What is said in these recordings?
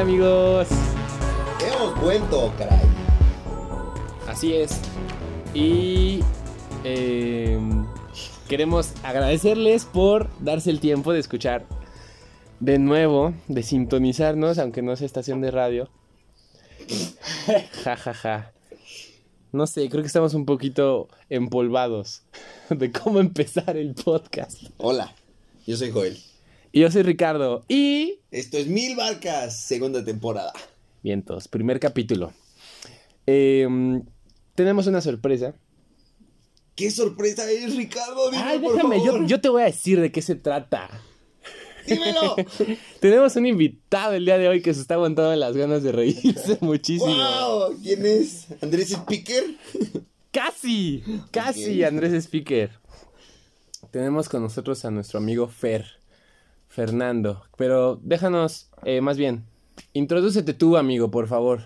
Hola amigos. Hemos vuelto, caray. Así es. Y eh, queremos agradecerles por darse el tiempo de escuchar de nuevo, de sintonizarnos, aunque no sea estación de radio. ja, ja, ja. No sé, creo que estamos un poquito empolvados de cómo empezar el podcast. Hola, yo soy Joel. Y yo soy Ricardo. Y. Esto es Mil Barcas, segunda temporada. Vientos, primer capítulo. Eh, tenemos una sorpresa. ¿Qué sorpresa es, Ricardo? Dime, Ay, déjame, yo, favor. yo te voy a decir de qué se trata. ¡Dímelo! Tenemos un invitado el día de hoy que se está aguantando las ganas de reírse muchísimo. ¡Wow! ¿Quién es? ¿Andrés Speaker? Casi, casi. Andrés Speaker. Tenemos con nosotros a nuestro amigo Fer, Fernando. Pero déjanos, eh, más bien, introdúcete tú, amigo, por favor.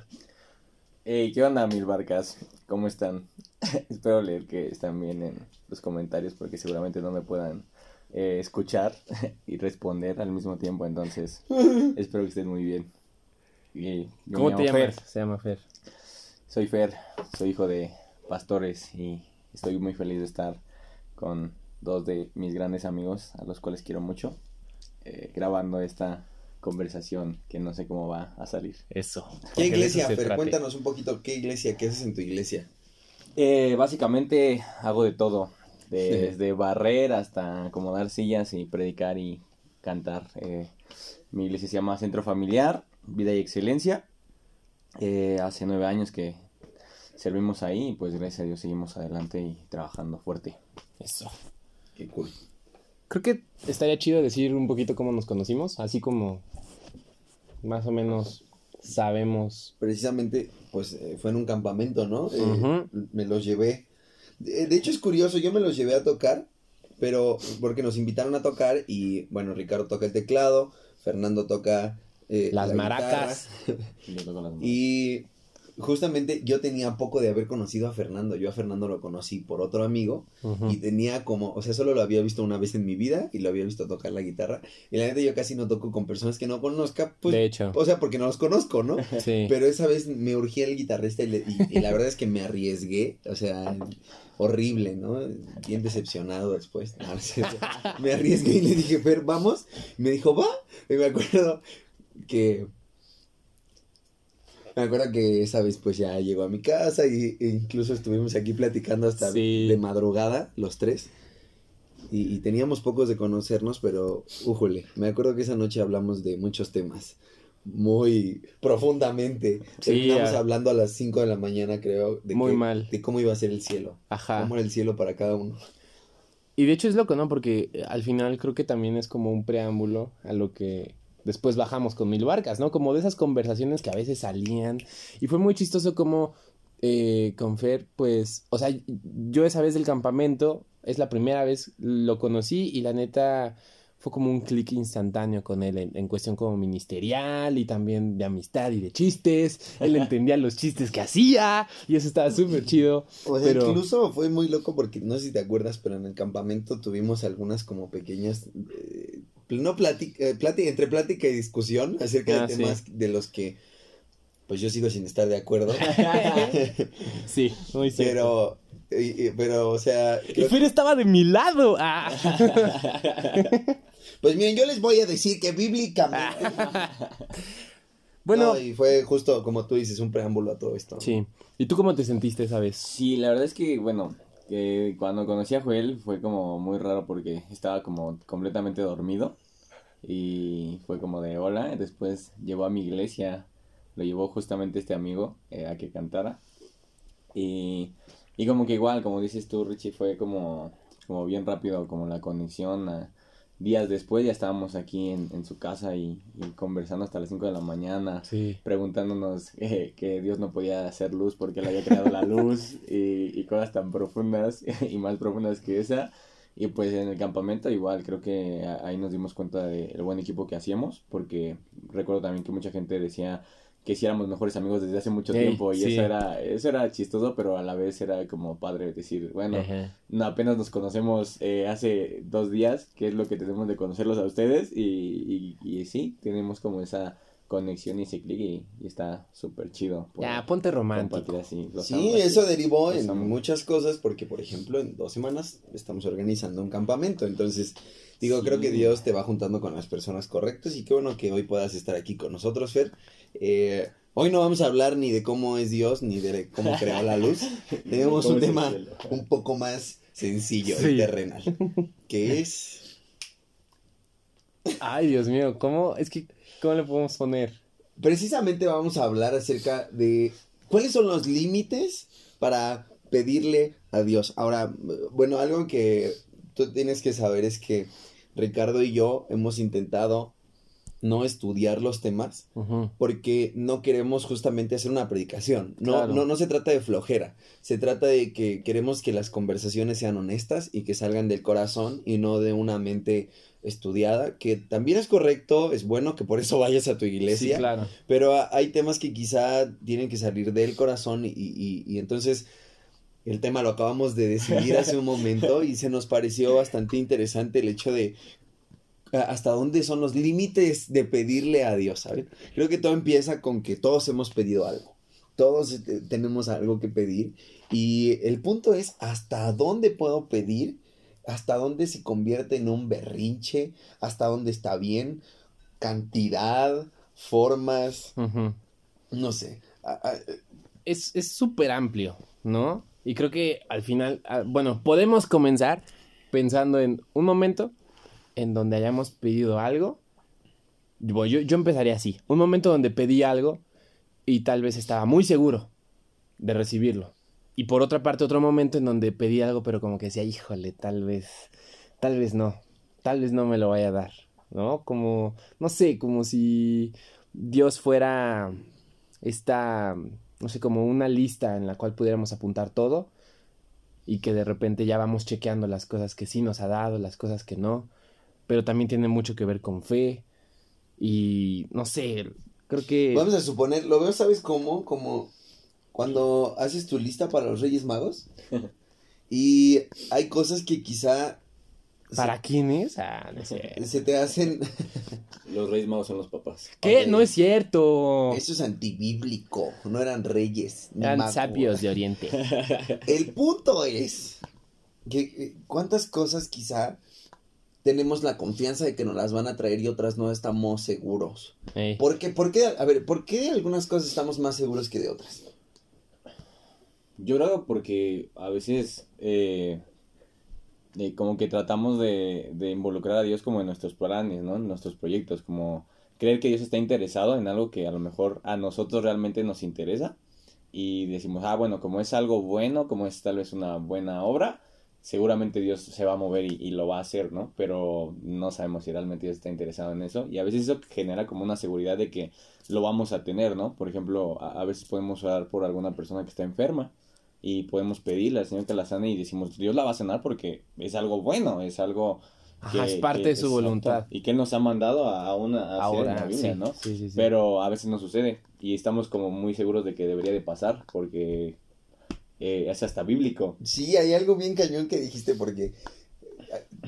Hey, ¿qué onda, mil barcas? ¿Cómo están? Espero leer que están bien en los comentarios porque seguramente no me puedan eh, escuchar y responder al mismo tiempo, entonces espero que estén muy bien. Y ¿Cómo te llamas? Fer. Se llama Fer. Soy Fer, soy hijo de pastores y estoy muy feliz de estar con dos de mis grandes amigos a los cuales quiero mucho, eh, grabando esta conversación que no sé cómo va a salir. Eso. ¿Qué iglesia, eso Fer? Cuéntanos un poquito, ¿qué iglesia? ¿Qué haces en tu iglesia? Eh, básicamente hago de todo, de- Sí. desde barrer hasta acomodar sillas y predicar y cantar. Eh, mi iglesia se llama Centro Familiar, Vida y Excelencia. Eh, hace nueve años que servimos ahí y pues gracias a Dios seguimos adelante y trabajando fuerte. Eso. Qué cool. Creo que estaría chido decir un poquito cómo nos conocimos, así como más o menos sabemos. Precisamente, pues eh, fue en un campamento, ¿no? Eh. Me los llevé. De, de hecho, es curioso, yo me los llevé a tocar, pero porque nos invitaron a tocar y, bueno, Ricardo toca el teclado, Fernando toca eh, Las la maracas. Y yo toco las manos. Y justamente yo tenía poco de haber conocido a Fernando. Yo a Fernando lo conocí por otro amigo y tenía como, o sea, solo lo había visto una vez en mi vida y lo había visto tocar la guitarra. Y la neta yo casi no toco con personas que no conozca, pues, de hecho, o sea, porque no los conozco, ¿no? sí. Pero esa vez me urgía el guitarrista y, le- y- y la verdad es que me arriesgué, o sea, horrible, ¿no? Bien decepcionado después. No, me arriesgué y le dije, Fer, vamos. Y me dijo, va. Y me acuerdo que... Me acuerdo que esa vez pues ya llegó a mi casa y, e incluso estuvimos aquí platicando hasta Sí. de madrugada, los tres. Y, y teníamos pocos de conocernos, pero, újole, me acuerdo que esa noche hablamos de muchos temas muy profundamente. Sí, Terminamos ah. hablando a las 5 de la mañana, creo, de, Muy que- mal. de cómo iba a ser el cielo. Ajá. Cómo era el cielo para cada uno. Y de hecho es loco, ¿no? Porque eh, al final creo que también es como un preámbulo a lo que después bajamos con Mil Barcas, ¿no? Como de esas conversaciones que a veces salían. Y fue muy chistoso como eh, con Fer, pues, o sea, yo esa vez del campamento, es la primera vez lo conocí y la neta fue como un clic instantáneo con él en, en cuestión como ministerial y también de amistad y de chistes. Él entendía los chistes que hacía y eso estaba súper chido. O sea, Pero- incluso fue muy loco porque no sé si te acuerdas, pero en el campamento tuvimos algunas como pequeñas, eh, no plática, eh, plática- entre plática y discusión acerca Ah, de sí. temas de los que pues yo sigo sin estar de acuerdo. Sí, muy cierto. pero, y- y- pero, o sea, Y Fer estaba de mi lado. Ah. pues miren, yo les voy a decir que bíblicamente... Bueno, No, y fue justo como tú dices, un preámbulo a todo esto. ¿no? sí. ¿Y tú cómo te sentiste esa vez? Sí, la verdad es que, bueno, que cuando conocí a Joel fue como muy raro porque estaba como completamente dormido y fue como de hola, después llevó a mi iglesia, lo llevó justamente este amigo eh, a que cantara y, y como que igual, como dices tú, Richie, fue como, como bien rápido como la conexión a- días después ya estábamos aquí en, en su casa y, y conversando hasta las 5 de la mañana Sí. preguntándonos eh, que Dios no podía hacer luz porque él había creado la luz y, y cosas tan profundas y más profundas que esa. Y pues en el campamento igual creo que ahí nos dimos cuenta del buen equipo que hacíamos porque recuerdo también que mucha gente decía que si éramos mejores amigos desde hace mucho tiempo y sí. eso era eso era chistoso pero a la vez era como padre decir bueno no, apenas nos conocemos eh, hace dos días, que es lo que tenemos de conocerlos a ustedes, y, y, y sí, tenemos como esa conexión y ese clic y, y está súper chido. Ya, ponte romántico. así Sí, eso así. derivó Los en amo. muchas cosas porque, por ejemplo, en dos semanas estamos organizando un campamento. Entonces, digo, creo que. Dios te va juntando con las personas correctas y qué bueno que hoy puedas estar aquí con nosotros, Fer. Eh, hoy no vamos a hablar ni de cómo es Dios ni de cómo creó la luz. Tenemos ¿Cómo un tema un poco más sencillo Sí. y terrenal, que es... Ay, Dios mío, ¿cómo? Es que, ¿cómo le podemos poner? Precisamente vamos a hablar acerca de cuáles son los límites para pedirle a Dios. Ahora, bueno, algo que tú tienes que saber es que Ricardo y yo hemos intentado no estudiar los temas porque no queremos justamente hacer una predicación. No, Claro. no, no se trata de flojera. Se trata de que queremos que las conversaciones sean honestas y que salgan del corazón y no de una mente estudiada, que también es correcto, es bueno que por eso vayas a tu Sí, iglesia, claro. pero hay temas que quizá tienen que salir del corazón y, y- y entonces el tema lo acabamos de decidir hace un momento y se nos pareció bastante interesante el hecho de hasta dónde son los límites de pedirle a Dios, ¿saben? Creo que todo empieza con que todos hemos pedido algo. Todos eh, tenemos algo que pedir y el punto es hasta dónde puedo pedir, hasta dónde se convierte en un berrinche, hasta dónde está bien, cantidad, formas, no sé. A- es es súper amplio, ¿no? Y creo que al final, ah, bueno, podemos comenzar pensando en un momento en donde hayamos pedido algo. Yo, yo empezaría así. Un momento donde pedí algo y tal vez estaba muy seguro de recibirlo. Y por otra parte, otro momento en donde pedí algo, pero como que decía, híjole, tal vez, tal vez no, tal vez no me lo vaya a dar, ¿no? Como, no sé, como si Dios fuera esta, no sé, como una lista en la cual pudiéramos apuntar todo y que de repente ya vamos chequeando las cosas que sí nos ha dado, las cosas que no, pero también tiene mucho que ver con fe y no sé, creo que... Vamos a suponer, lo veo, ¿sabes cómo? Como cuando haces tu lista para los Reyes Magos y hay cosas que quizá se- ¿Para quién es? Ah, no sé. se te hacen... Los Reyes Magos son los papás. ¿Qué? No es cierto. Eso es antibíblico, no eran reyes. ni Eran magos. sabios de Oriente. El punto es que eh, cuántas cosas quizá tenemos la confianza de que nos las van a traer y otras no estamos seguros. Ey. ¿Por qué? ¿Por qué? A ver, ¿por qué de algunas cosas estamos más seguros que de otras? Yo creo porque a veces eh, eh, como que tratamos de, de involucrar a Dios como en nuestros planes, ¿no? En nuestros proyectos, como creer que Dios está interesado en algo que a lo mejor a nosotros realmente nos interesa y decimos, ah, bueno, como es algo bueno, como es tal vez una buena obra, seguramente Dios se va a mover y, y lo va a hacer, ¿no? Pero no sabemos si realmente Dios está interesado en eso y a veces eso genera como una seguridad de que lo vamos a tener, ¿no? Por ejemplo, a, a veces podemos orar por alguna persona que está enferma y podemos pedirle al Señor que la sane y decimos, Dios la va a sanar porque es algo bueno, es algo Ajá, es parte de su voluntad. Y que Él nos ha mandado a, a una a hacer Ahora, Biblia, sí, ¿no? sí, sí, sí. Pero a veces no sucede y estamos como muy seguros de que debería de pasar porque eh, es hasta bíblico. Sí, hay algo bien cañón que dijiste porque eh,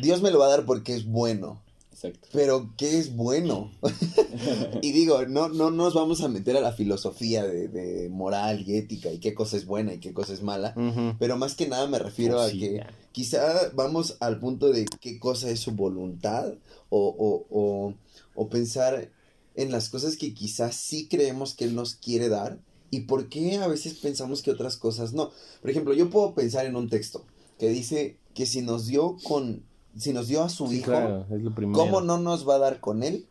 Dios me lo va a dar porque es bueno. Exacto. Pero, ¿qué es bueno? y digo, no, no nos vamos a meter a la filosofía de, de moral y ética y qué cosa es buena y qué cosa es mala. Pero más que nada me refiero Oh, a sí, que ya. quizá vamos al punto de qué cosa es su voluntad o, o, o, o pensar en las cosas que quizás sí creemos que Él nos quiere dar y por qué a veces pensamos que otras cosas no. Por ejemplo, yo puedo pensar en un texto que dice que si nos dio con, si nos dio a su Sí, hijo, claro, es lo primero. ¿cómo no nos va a dar con Él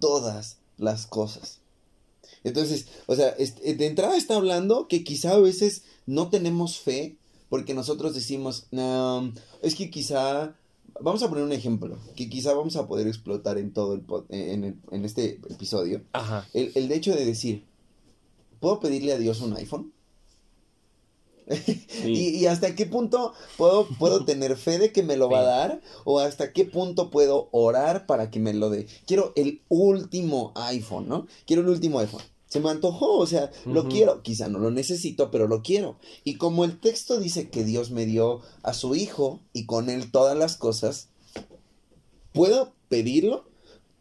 todas las cosas? Entonces, o sea, est- de entrada está hablando que quizá a veces no tenemos fe porque nosotros decimos, no, es que quizá, vamos a poner un ejemplo, que quizá vamos a poder explotar en todo el, pod- en, el- en este episodio, Ajá. el, el de hecho de decir, ¿puedo pedirle a Dios un iPhone? Sí. ¿Y, y hasta qué punto puedo, puedo tener fe de que me lo va a dar? ¿O hasta qué punto puedo orar para que me lo dé? Quiero el último iPhone, ¿no? Quiero el último iPhone. Se me antojó, o sea, lo quiero. Quizá no lo necesito, pero lo quiero. Y como el texto dice que Dios me dio a su hijo y con él todas las cosas, ¿puedo pedirlo?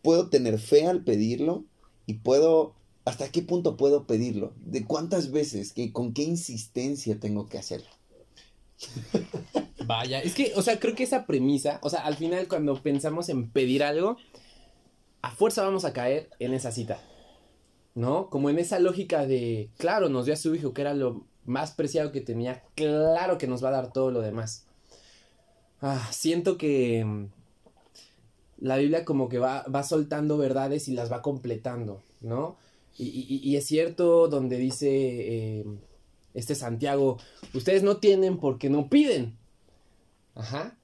¿Puedo tener fe al pedirlo? y puedo, ¿hasta qué punto puedo pedirlo? ¿De cuántas veces? ¿Qué, ¿Con qué insistencia tengo que hacerlo? Vaya, es que, o sea, creo que esa premisa, o sea, al final cuando pensamos en pedir algo, a fuerza vamos a caer en esa cita, ¿no? Como en esa lógica de, claro, nos dio a su hijo que era lo más preciado que tenía, claro que nos va a dar todo lo demás. Ah, siento que mm, la Biblia como que va, va soltando verdades y las va completando, ¿no? Y, y- y es cierto donde dice eh, este Santiago, ustedes no tienen porque no piden. Ajá.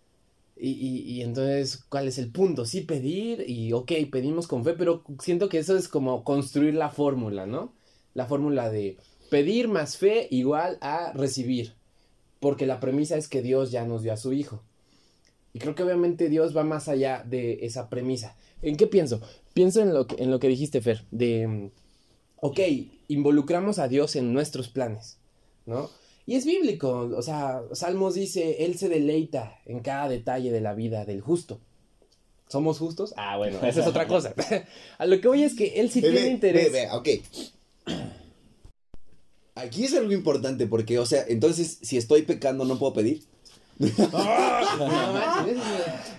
Y, y, entonces, ¿cuál es el punto? Sí, pedir y, ok, pedimos con fe, pero siento que eso es como construir la fórmula, ¿no? La fórmula de pedir más fe igual a recibir, porque la premisa es que Dios ya nos dio a su Hijo. Y creo que obviamente Dios va más allá de esa premisa. ¿En qué pienso? Pienso en lo que, en lo que dijiste, Fer, de, ok, involucramos a Dios en nuestros planes, ¿no? Y es bíblico, o sea, Salmos dice, Él se deleita en cada detalle de la vida del justo. ¿Somos justos? Ah, bueno, esa es otra cosa. a lo que voy es que Él sí tiene interés. ve, ok. Aquí es algo importante porque, o sea, entonces, si estoy pecando, ¿no puedo pedir? No manches,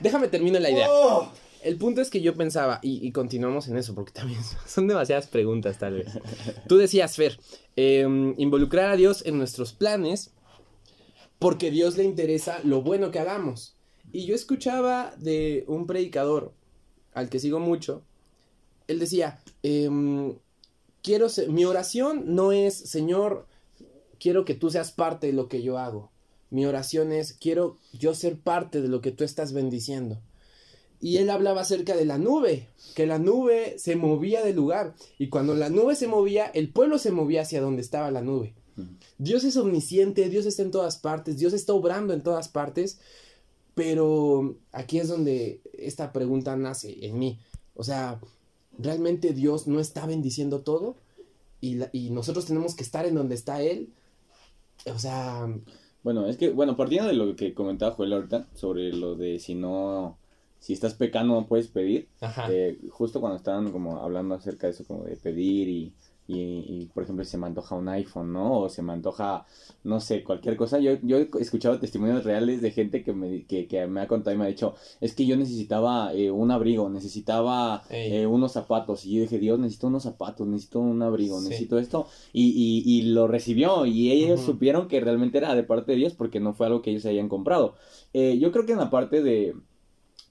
Déjame terminar la idea. ¡Oh! El punto es que yo pensaba, y, continuamos en eso, porque también son demasiadas preguntas tal vez. Tú decías, Fer, em, involucrar a Dios en nuestros planes, porque Dios le interesa lo bueno que hagamos. Y yo escuchaba de un predicador, al que sigo mucho, él decía, em, quiero ser- mi oración no es, Señor, quiero que tú seas parte de lo que yo hago. Mi oración es, quiero yo ser parte de lo que tú estás bendiciendo. Y él hablaba acerca de la nube, que la nube se movía del lugar. Y cuando la nube se movía, el pueblo se movía hacia donde estaba la nube. Dios es omnisciente, Dios está en todas partes, Dios está obrando en todas partes. Pero aquí es donde esta pregunta nace en mí. O sea, ¿realmente Dios no está bendiciendo todo? Y, la- y nosotros tenemos que estar en donde está Él. O sea, Bueno, es que, bueno, partiendo de lo que comentaba Joel ahorita, sobre lo de si no, si estás pecando no puedes pedir, ajá. eh, justo cuando estaban como hablando acerca de eso, como de pedir y, y, y, por ejemplo, se me antoja un iPhone, ¿no? O se me antoja, no sé, cualquier cosa. Yo, yo he escuchado testimonios reales de gente que me, que, que me ha contado y me ha dicho, es que yo necesitaba eh, un abrigo, necesitaba eh, unos zapatos. Y yo dije, Dios, necesito unos zapatos, necesito un abrigo, Sí. necesito esto. Y, y, y lo recibió y ellos supieron que realmente era de parte de Dios porque no fue algo que ellos hayan comprado. Eh, yo creo que en la parte de,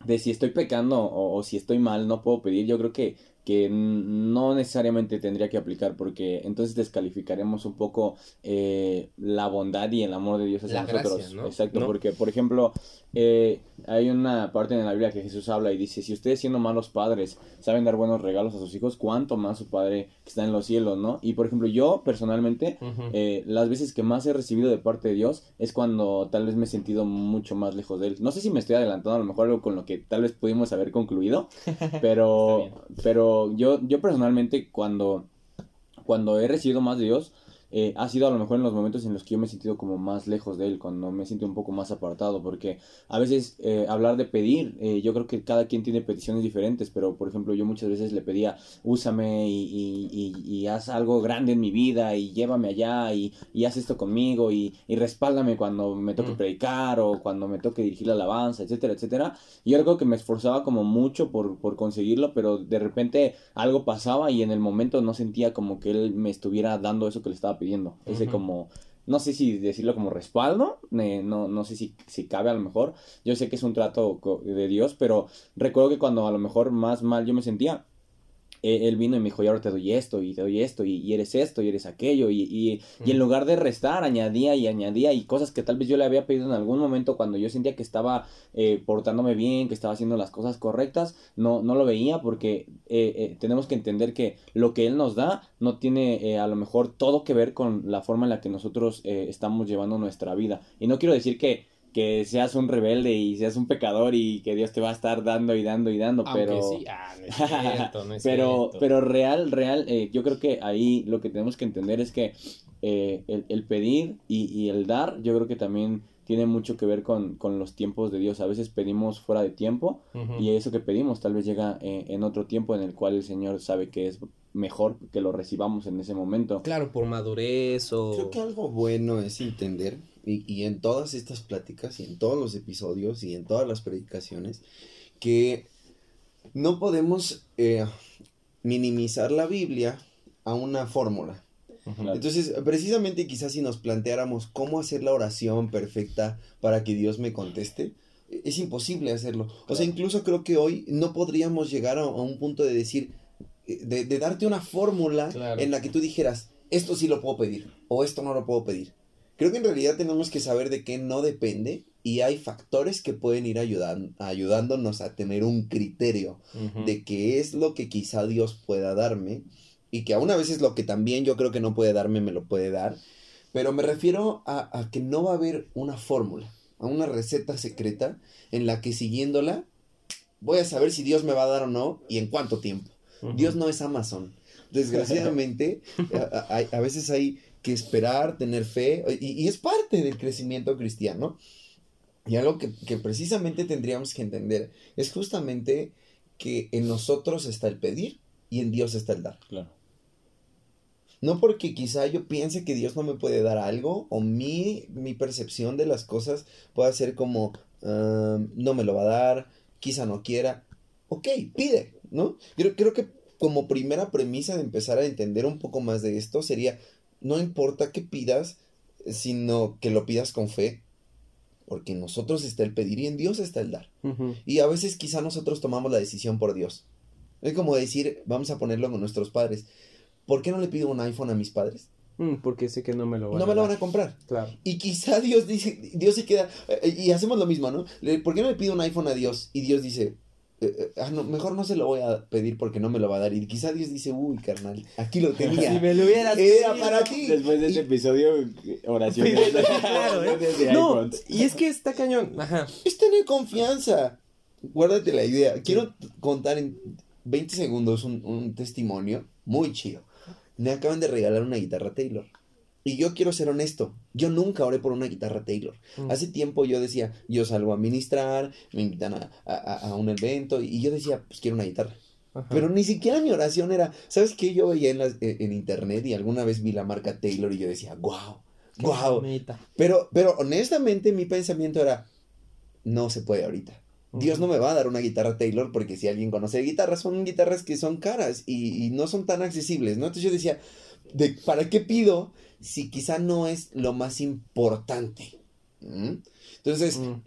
de si estoy pecando o, o si estoy mal, no puedo pedir, yo creo que, que no necesariamente tendría que aplicar porque entonces descalificaremos un poco eh, la bondad y el amor de Dios hacia La nosotros. gracia, ¿no? Exacto, ¿No? porque por ejemplo, eh, hay una parte en la Biblia que Jesús habla y dice, si ustedes siendo malos padres saben dar buenos regalos a sus hijos, ¿cuánto más su Padre que está en los cielos, no? Y por ejemplo, yo personalmente eh, las veces que más he recibido de parte de Dios es cuando tal vez me he sentido mucho más lejos de Él. No sé si me estoy adelantando, a lo mejor algo con lo que tal vez pudimos haber concluido, pero, pero yo, yo personalmente cuando, cuando he recibido más de Dios, eh, ha sido a lo mejor en los momentos en los que yo me he sentido como más lejos de Él, cuando me sentido un poco más apartado, porque a veces eh, hablar de pedir, eh, yo creo que cada quien tiene peticiones diferentes, pero por ejemplo yo muchas veces le pedía, úsame y, y, y- y haz algo grande en mi vida y llévame allá y, haz esto conmigo y, y respáldame cuando me toque Mm. predicar o cuando me toque dirigir la alabanza, etcétera, etcétera. Y yo creo que me esforzaba como mucho por, por conseguirlo, pero de repente algo pasaba y en el momento no sentía como que él me estuviera dando eso que le estaba pidiendo. Ese Ujú. como, no sé si decirlo como respaldo, eh, no, no sé si, si cabe a lo mejor. Yo sé que es un trato de Dios, pero recuerdo que cuando a lo mejor más mal yo me sentía, él vino y me dijo, y ahora te doy esto, y te doy esto, y, y eres esto, y eres aquello, y, y, y en lugar de restar, añadía y añadía, y cosas que tal vez yo le había pedido en algún momento cuando yo sentía que estaba eh, portándome bien, que estaba haciendo las cosas correctas, no, no lo veía porque eh, eh, tenemos que entender que lo que Él nos da no tiene eh, a lo mejor todo que ver con la forma en la que nosotros eh, estamos llevando nuestra vida. Y no quiero decir que que seas un rebelde y seas un pecador y que Dios te va a estar dando y dando y dando, Aunque pero sí, ah, no es cierto, no es pero, cierto. pero real, real, eh, yo creo que ahí lo que tenemos que entender es que eh, el, el pedir y, y el dar, yo creo que también tiene mucho que ver con, con los tiempos de Dios. A veces pedimos fuera de tiempo y eso que pedimos tal vez llega eh, en otro tiempo en el cual el Señor sabe que es mejor que lo recibamos en ese momento. Claro, por madurez o... Creo que algo bueno es entender, y, y en todas estas pláticas, y en todos los episodios, y en todas las predicaciones, que no podemos eh, minimizar la Biblia a una fórmula. Claro. Entonces, precisamente quizás si nos planteáramos cómo hacer la oración perfecta para que Dios me conteste, es imposible hacerlo. O sea, incluso creo que hoy no podríamos llegar a, a un punto de decir, eh, de, de darte una fórmula Claro. en la que tú dijeras, esto sí lo puedo pedir o esto no lo puedo pedir. Creo que en realidad tenemos que saber de qué no depende y hay factores que pueden ir ayudan- ayudándonos a tener un criterio de qué es lo que quizá Dios pueda darme y que aún a veces lo que también yo creo que no puede darme me lo puede dar, pero me refiero a, a que no va a haber una fórmula, a una receta secreta en la que siguiéndola voy a saber si Dios me va a dar o no y en cuánto tiempo. Dios no es Amazon. Desgraciadamente, a, a- a veces hay que esperar, tener fe, y, y es parte del crecimiento cristiano. Y algo que, que precisamente tendríamos que entender es justamente que en nosotros está el pedir y en Dios está el dar. Claro. No porque quizá yo piense que Dios no me puede dar algo o mi, mi percepción de las cosas pueda ser como, "Ah, no me lo va a dar, quizá no quiera. Ok, pide, ¿no? Creo, creo que como primera premisa de empezar a entender un poco más de esto sería, no importa que pidas, sino que lo pidas con fe, porque en nosotros está el pedir y en Dios está el dar. Y a veces quizá nosotros tomamos la decisión por Dios. Es como decir, vamos a ponerlo con nuestros padres. ¿Por qué no le pido un iPhone a mis padres? Mm, porque sé que no me lo van No a me lo van a comprar. Claro. Y quizá Dios dice, Dios se queda, eh, y hacemos lo mismo, ¿no? ¿Por qué no le pido un iPhone a Dios? Y Dios dice, eh, eh, ah, no, mejor no se lo voy a pedir porque no me lo va a dar. Y quizá Dios dice, uy, carnal, aquí lo tenía. Si me lo hubieras Era pedido. para ti. Después de este Y- episodio, oración. Claro, ¿eh? No, y es que está cañón. Ajá. Es tener confianza. Guárdate la idea. Quiero contar en 20 segundos un, un testimonio muy chido. Me acaban de regalar una guitarra Taylor. Y yo quiero ser honesto. Yo nunca oré por una guitarra Taylor. Mm. Hace tiempo yo decía, yo salgo a ministrar, me invitan a, a- a un evento y yo decía, pues quiero una guitarra. Ajá. Pero ni siquiera mi oración era, ¿sabes qué? Yo veía en, las- en internet y alguna vez vi la marca Taylor y yo decía, wow, wow. Pero, pero honestamente mi pensamiento era, no se puede ahorita. Dios no me va a dar una guitarra Taylor porque si alguien conoce guitarras, son guitarras que son caras y, y no son tan accesibles, ¿no? Entonces yo decía, ¿de, ¿para qué pido si quizá no es lo más importante? ¿Mm? Entonces, Mm.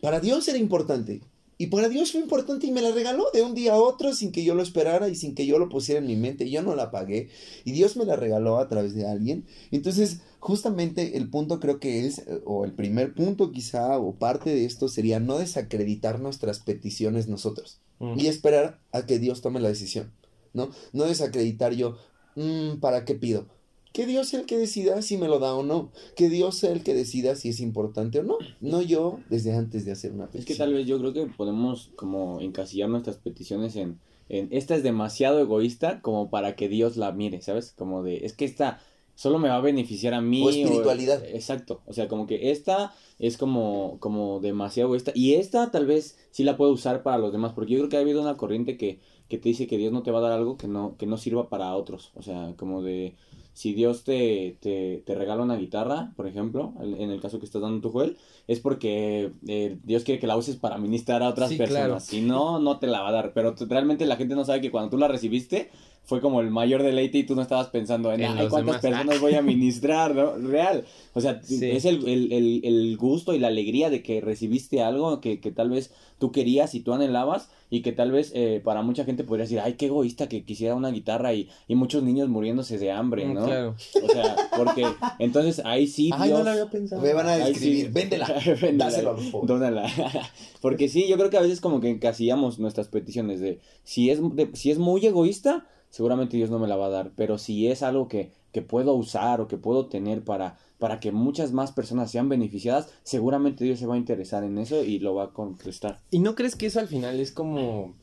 para Dios era importante. Y para Dios fue importante y me la regaló de un día a otro sin que yo lo esperara y sin que yo lo pusiera en mi mente. Yo no la pagué y Dios me la regaló a través de alguien. Entonces, justamente el punto creo que es, o el primer punto quizá, o parte de esto sería no desacreditar nuestras peticiones nosotros Mm. y esperar a que Dios tome la decisión. ¿No? No desacreditar yo, "Mm, ¿para qué pido? Que Dios sea el que decida si me lo da o no. Que Dios sea el que decida si es importante o no. No yo desde antes de hacer una Es petición. que tal vez yo creo que podemos como encasillar nuestras peticiones en, en esta es demasiado egoísta como para que Dios la mire, ¿sabes? Como de, es que esta solo me va a beneficiar a mí. O espiritualidad. exacto, o sea, como que esta es como, como demasiado egoísta y esta tal vez sí la puedo usar para los demás, porque yo creo que ha habido una corriente que, que te dice que Dios no te va a dar algo que no, que no sirva para otros, o sea, como de... Si Dios te, te, te regala una guitarra, por ejemplo, en el caso que estás dando tu Joel, es porque eh, Dios quiere que la uses para ministrar a otras Sí, personas. claro. Si no, no te la va a dar. Pero realmente la gente no sabe que cuando tú la recibiste fue como el mayor deleite y tú no estabas pensando en, En "Ay, cuántas demás". personas voy a ministrar, ¿no? Real. O sea, Sí. es el, el, el, el gusto y la alegría de que recibiste algo que, que tal vez tú querías y tú anhelabas y que tal vez eh, para mucha gente podría decir, ay, qué egoísta que quisiera una guitarra y, y muchos niños muriéndose de hambre, Mm, ¿no? Claro. O sea, porque entonces ahí sí Ay, no la había pensado. Me van a describir, sí. véndela, Véndela. dáselo a Rufo. Dónala. Porque sí, yo creo que a veces como que encasillamos nuestras peticiones de si es, de- si es muy egoísta, seguramente Dios no me la va a dar, pero si es algo que, que puedo usar o que puedo tener para, para que muchas más personas sean beneficiadas, seguramente Dios se va a interesar en eso y lo va a contestar. ¿Y no crees que eso al final es como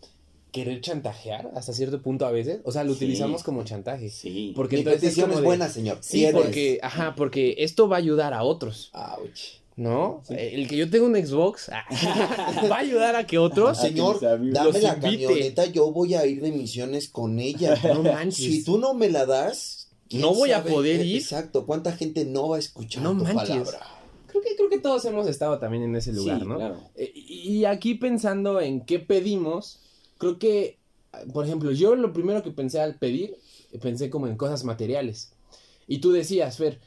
querer chantajear hasta cierto punto a veces. O sea, lo Sí. utilizamos como chantaje. Sí. Porque Mi entonces es buena, señor. Sí, Tienes. porque, ajá, porque esto va a ayudar a otros, Ouch. ¿No? El que yo tenga un Xbox ah, va a ayudar a que otros. Señor, dame la invite. camioneta, yo voy a ir de misiones con ella. No manches. Si tú no me la das, ¿quién No voy a poder Eh, ir. Exacto, ¿cuánta gente no va a escuchar No tu manches. palabra? Creo que, creo que todos hemos estado también en ese lugar, Sí, ¿no? claro. Eh, Y aquí pensando en qué pedimos, creo que, por ejemplo, yo lo primero que pensé al pedir, eh, pensé como en cosas materiales. Y tú decías, Fer,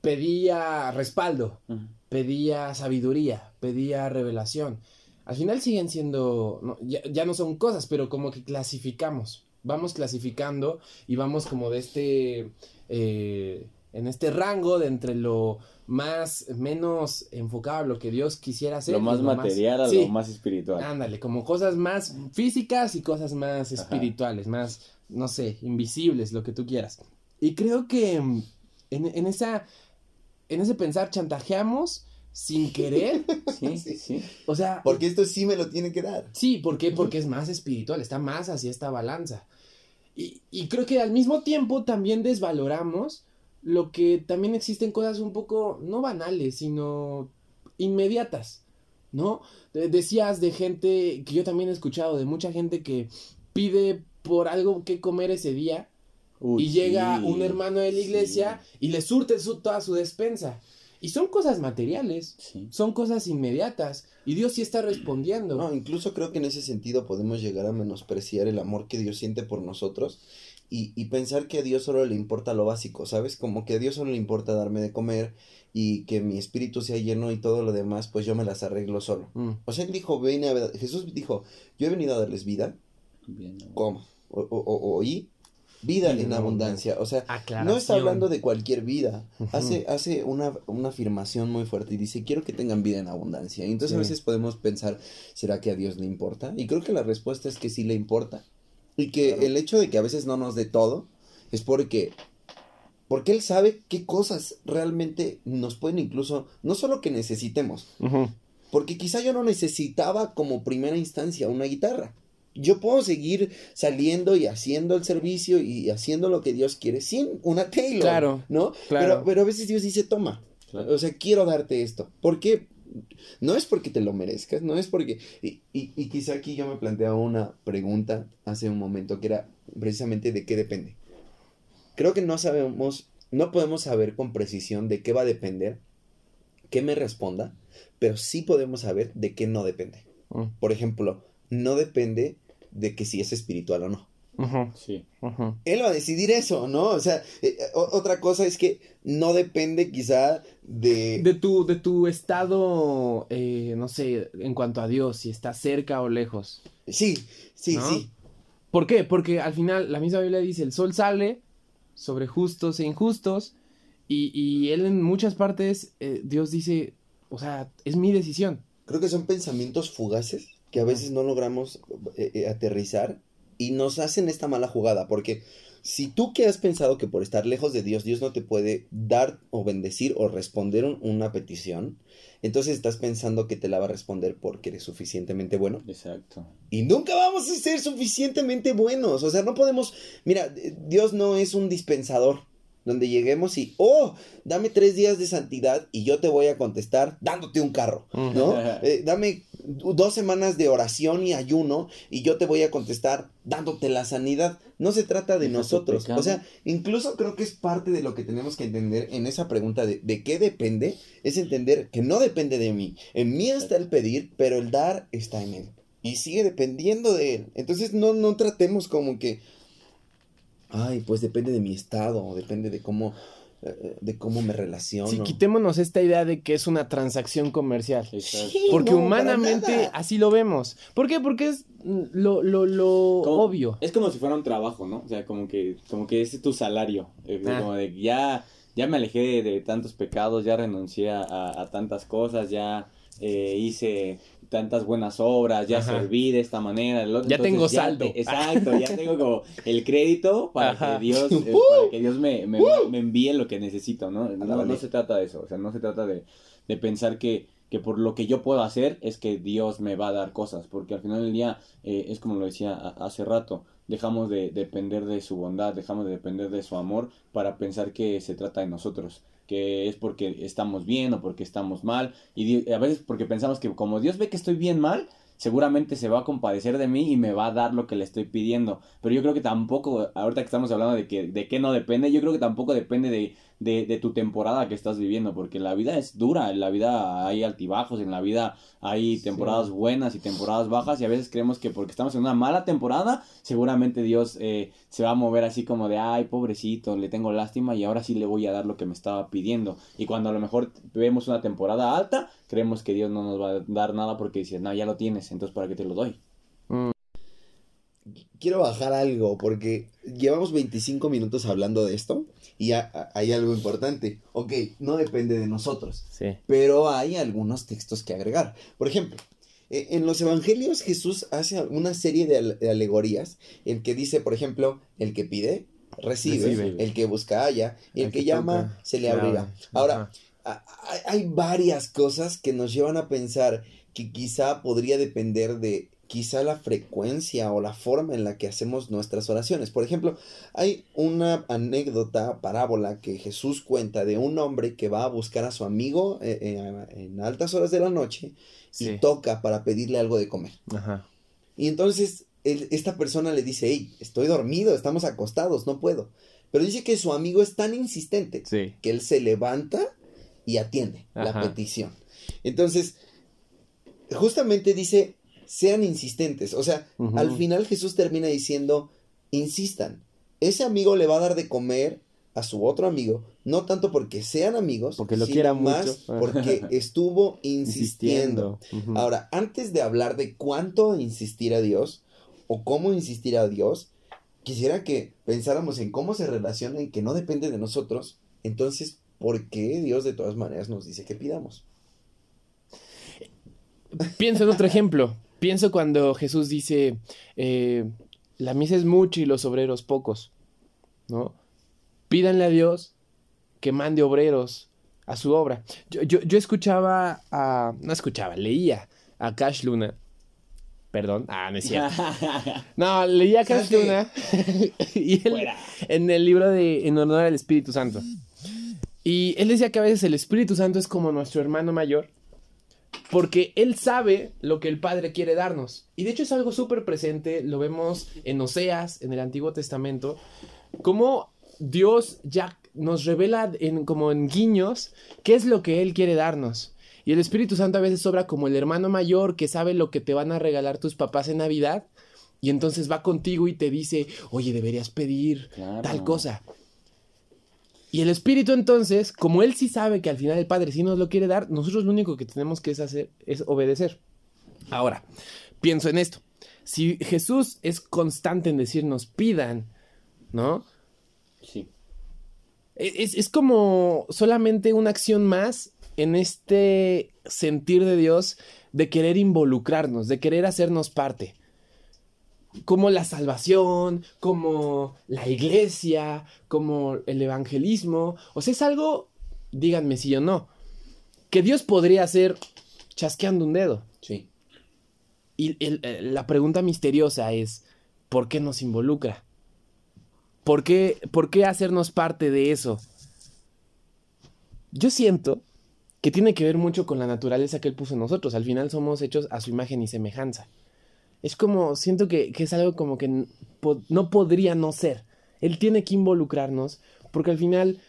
pedía respaldo, Ujú. Pedía sabiduría, pedía revelación. Al final siguen siendo, no, ya, ya no son cosas, pero como que clasificamos. Vamos clasificando y vamos como de este, eh, en este rango de entre lo más, menos enfocado a lo que Dios quisiera hacer. Lo más material a sí, lo más espiritual. Ándale, como cosas más físicas y cosas más Ajá. espirituales, más, no sé, invisibles, lo que tú quieras. Y creo que mm, en, en esa, en ese pensar chantajeamos sin querer, Sí, sí, sí. o sea, Porque esto sí me lo tiene que dar. sí, ¿por qué? Porque es más espiritual, está más hacia esta balanza. Y, y creo que al mismo tiempo también desvaloramos lo que también existen cosas un poco, no banales, sino inmediatas, ¿no? De- Decías de gente que yo también he escuchado, de mucha gente que pide por algo que comer ese día Uy, y llega sí, un hermano de la iglesia y le surte su, toda su despensa. Y son cosas materiales, Sí. son cosas inmediatas y Dios sí está respondiendo. No, incluso creo que en ese sentido podemos llegar a menospreciar el amor que Dios siente por nosotros y, y pensar que a Dios solo le importa lo básico, ¿sabes? Como que a Dios solo le importa darme de comer y que mi espíritu sea lleno y todo lo demás, pues yo me las arreglo solo. Mm. O sea, él dijo, "Vine a ver-". Jesús dijo, yo he venido a darles vida, Bien, ¿no? ¿cómo? O, o, o- oí vida en abundancia. O sea, Aclaración. no está hablando de cualquier vida. Hace, hace una, una afirmación muy fuerte y dice, quiero que tengan vida en abundancia. Y entonces a veces podemos pensar, ¿será que a Dios le importa? Y creo que la respuesta es que sí le importa. Y que Claro. el hecho de que a veces no nos dé todo es porque, porque Él sabe qué cosas realmente nos pueden incluso, no solo que necesitemos, porque quizá yo no necesitaba como primera instancia una guitarra. Yo puedo seguir saliendo y haciendo el servicio y haciendo lo que Dios quiere sin una Taylor. Claro, ¿No? claro. Pero, pero a veces Dios dice, toma. Claro. O sea, quiero darte esto. ¿Por qué? No es porque te lo merezcas, no es porque... Y, y, y quizá aquí yo me planteaba una pregunta hace un momento que era precisamente de qué depende. Creo que no sabemos, no podemos saber con precisión de qué va a depender, qué me responda, pero sí podemos saber de qué no depende. Mm. Por ejemplo, no depende de que si es espiritual o no. Sí. Ujú. Él va a decidir eso, ¿no? O sea, eh, otra cosa es que no depende quizá de... De tu, de tu estado, eh, no sé, en cuanto a Dios, si está cerca o lejos. Sí, sí, ¿No? sí. ¿Por qué? Porque al final la misma Biblia dice, el sol sale sobre justos e injustos y, y él en muchas partes, eh, Dios dice, o sea, es mi decisión. Creo que son pensamientos fugaces que a veces no logramos eh, eh, aterrizar y nos hacen esta mala jugada, porque si tú que has pensado que por estar lejos de Dios, Dios no te puede dar o bendecir o responder un- una petición, entonces estás pensando que te la va a responder porque eres suficientemente bueno. Exacto. Y nunca vamos a ser suficientemente buenos. O sea, no podemos. Mira, Dios no es un dispensador donde lleguemos y, oh, dame tres días de santidad y yo te voy a contestar dándote un carro, ¿no? Eh, dame dos semanas de oración y ayuno y yo te voy a contestar dándote la sanidad. No se trata de nosotros. O sea, incluso creo que es parte de lo que tenemos que entender en esa pregunta de, de qué depende, es entender que no depende de mí. En mí está el pedir, pero el dar está en él. Y sigue dependiendo de él. Entonces no, no tratemos como que, ay, pues depende de mi estado, depende de cómo, eh, de cómo me relaciono. Sí, quitémonos esta idea de que es una transacción comercial. Exacto. Sí, Porque no, para humanamente nada. así lo vemos. ¿Por qué? Porque es lo, lo, lo Como- obvio. Es como si fuera un trabajo, ¿no? O sea, como que, como que ese es tu salario. Eh, Ah. Como de ya, ya me alejé de, de tantos pecados, ya renuncié a, a tantas cosas, ya eh, hice tantas buenas obras, ya Ajá. serví de esta manera. el otro. Ya Entonces, tengo saldo. te- exacto, ya tengo como el crédito para Ajá. que Dios, eh, para que Dios me, me, me envíe lo que necesito, ¿no? No, se trata de eso, o sea, no se trata de, de pensar que, que por lo que yo puedo hacer es que Dios me va a dar cosas, porque al final del día eh, es como lo decía hace rato, dejamos de depender de su bondad, dejamos de depender de su amor para pensar que se trata de nosotros, que es porque estamos bien o porque estamos mal, y a veces porque pensamos que como Dios ve que estoy bien mal, seguramente se va a compadecer de mí y me va a dar lo que le estoy pidiendo. Pero yo creo que tampoco, ahorita que estamos hablando de que de qué no depende, yo creo que tampoco depende de, de, de tu temporada que estás viviendo, porque la vida es dura, en la vida hay altibajos, en la vida hay temporadas buenas y temporadas bajas, y a veces creemos que porque estamos en una mala temporada, seguramente Dios eh, se va a mover así como de, ay, pobrecito, le tengo lástima y ahora sí le voy a dar lo que me estaba pidiendo. Y cuando a lo mejor vemos una temporada alta, creemos que Dios no nos va a dar nada porque dice, no, ya lo tienes, entonces ¿para qué te lo doy? Quiero bajar algo porque llevamos 25 minutos hablando de esto y ha- ha- hay algo importante. Ok, no depende de nosotros, Sí. pero hay algunos textos que agregar. Por ejemplo, eh, en los evangelios Jesús hace una serie de, al- de alegorías. El que dice, por ejemplo, el que pide, recibe, Recibe. el que busca halla, y el, El que, que llama, toca, se le abrirá. Ahora, Ajá. hay varias cosas que nos llevan a pensar que quizá podría depender de quizá la frecuencia o la forma en la que hacemos nuestras oraciones. Por ejemplo, hay una anécdota, parábola que Jesús cuenta de un hombre que va a buscar a su amigo eh, eh, en altas horas de la noche y toca para pedirle algo de comer. Ajá. Y entonces él- esta persona le dice, hey, estoy dormido, estamos acostados, no puedo. Pero dice que su amigo es tan insistente Sí. que él se levanta y atiende la petición. Entonces, justamente dice, sean insistentes. O sea, al final Jesús termina diciendo, insistan. Ese amigo le va a dar de comer a su otro amigo, no tanto porque sean amigos, Porque lo sino quiera más mucho. porque estuvo insistiendo. Ahora, antes de hablar de cuánto insistir a Dios o cómo insistir a Dios, quisiera que pensáramos en cómo se relaciona y que no depende de nosotros. Entonces, ¿por qué Dios de todas maneras nos dice que pidamos? Pienso en otro ejemplo. Pienso cuando Jesús dice, eh, la misa es mucha y los obreros pocos, ¿no? Pídanle a Dios que mande obreros a su obra. Yo, yo, yo escuchaba a... No escuchaba, leía a Cash Luna. Perdón. Ah, no es cierto. No, leía a Cash. Luna. y él, en el libro de En honor al Espíritu Santo. Y él decía que a veces el Espíritu Santo es como nuestro hermano mayor. Porque él sabe lo que el Padre quiere darnos. Y de hecho es algo súper presente. Lo vemos en Oseas, en el Antiguo Testamento. Cómo Dios ya nos revela en, como en guiños qué es lo que Él quiere darnos. Y el Espíritu Santo a veces obra como el hermano mayor que sabe lo que te van a regalar tus papás en Navidad. Y entonces va contigo y te dice, oye, deberías pedir Claro. tal cosa. Y el Espíritu entonces, como Él sí sabe que al final el Padre sí nos lo quiere dar, nosotros lo único que tenemos que hacer es obedecer. Ahora, pienso en esto. Si Jesús es constante en decirnos pidan, ¿no? Sí. E-, Es, es como solamente una acción más en este sentir de Dios de querer involucrarnos, de querer hacernos parte. Como la salvación, como la iglesia, como el evangelismo. O sea, es algo, díganme si o no, que Dios podría hacer chasqueando un dedo. Sí. Y el- el- la pregunta misteriosa es, ¿por qué nos involucra? ¿Por qué, ¿Por qué hacernos parte de eso? Yo siento que tiene que ver mucho con la naturaleza que Él puso en nosotros. Al final somos hechos a su imagen y semejanza. Es como, siento que, que es algo como que no podría no ser. Él tiene que involucrarnos porque al final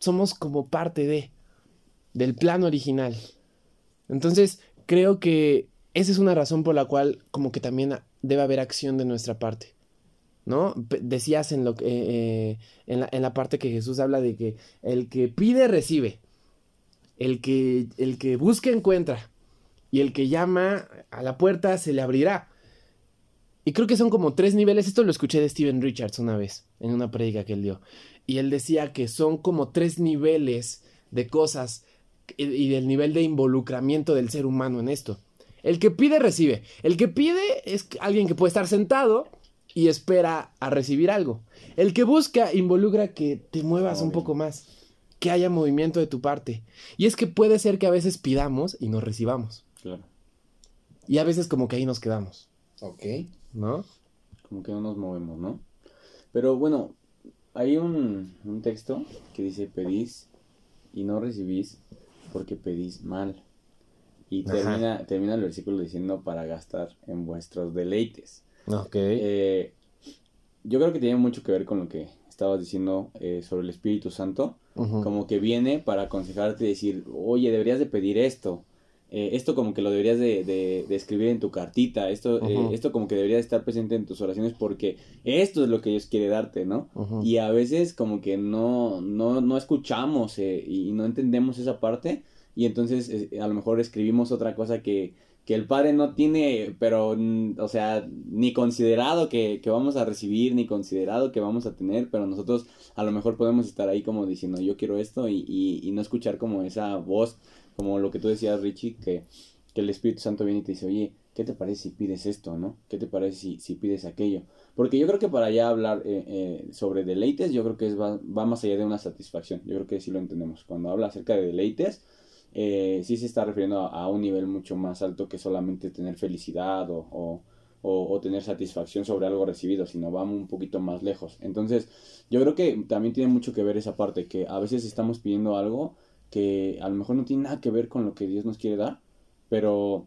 somos como parte de, del plan original. Entonces, creo que esa es una razón por la cual como que también debe haber acción de nuestra parte. ¿No? Decías en, lo que, eh, eh, en, la, en la parte que Jesús habla de que el que pide recibe, el que, el que busca encuentra y el que llama a la puerta se le abrirá. Y creo que son como tres niveles. Esto lo escuché de Steven Richards una vez en una prédica que él dio. Y él decía que son como tres niveles de cosas y- y del nivel de involucramiento del ser humano en esto. El que pide, recibe. El que pide es alguien que puede estar sentado y espera a recibir algo. El que busca involucra que te muevas un poco más. que haya movimiento de tu parte. Y es que puede ser que a veces pidamos y no recibamos. Claro. Y a veces como que ahí nos quedamos, Ok. ¿No? Como que no nos movemos, ¿no? Pero bueno, hay un, un texto que dice pedís y no recibís porque pedís mal. Y termina, termina el versículo diciendo para gastar en vuestros deleites. Ok. Eh, yo creo que tiene mucho que ver con lo que estabas diciendo eh, sobre el Espíritu Santo. Como que viene para aconsejarte y decir, oye, deberías de pedir esto. Eh, esto como que lo deberías de, de- de escribir en tu cartita. Esto, eh, esto como que debería de estar presente en tus oraciones porque esto es lo que Dios quiere darte, ¿no? Y a veces como que no, no, no escuchamos eh, y no entendemos esa parte y entonces eh, a lo mejor escribimos otra cosa que, que el Padre no tiene, pero, mm, o sea, ni considerado que, que vamos a recibir, ni considerado que vamos a tener, pero nosotros a lo mejor podemos estar ahí como diciendo yo quiero esto y, y, y no escuchar como esa voz, como lo que tú decías Richie, que, que el Espíritu Santo viene y te dice, oye, ¿qué te parece si pides esto, no? ¿Qué te parece si, si pides aquello? Porque yo creo que para ya hablar eh, eh, sobre deleites, yo creo que es, va, va más allá de una satisfacción. Yo creo que sí lo entendemos. Cuando habla acerca de deleites, eh, sí se está refiriendo a, un nivel mucho más alto que solamente tener felicidad o, o, o- o tener satisfacción sobre algo recibido, sino vamos un poquito más lejos. Entonces, yo creo que también tiene mucho que ver esa parte, que a veces estamos pidiendo algo que a lo mejor no tiene nada que ver con lo que Dios nos quiere dar, pero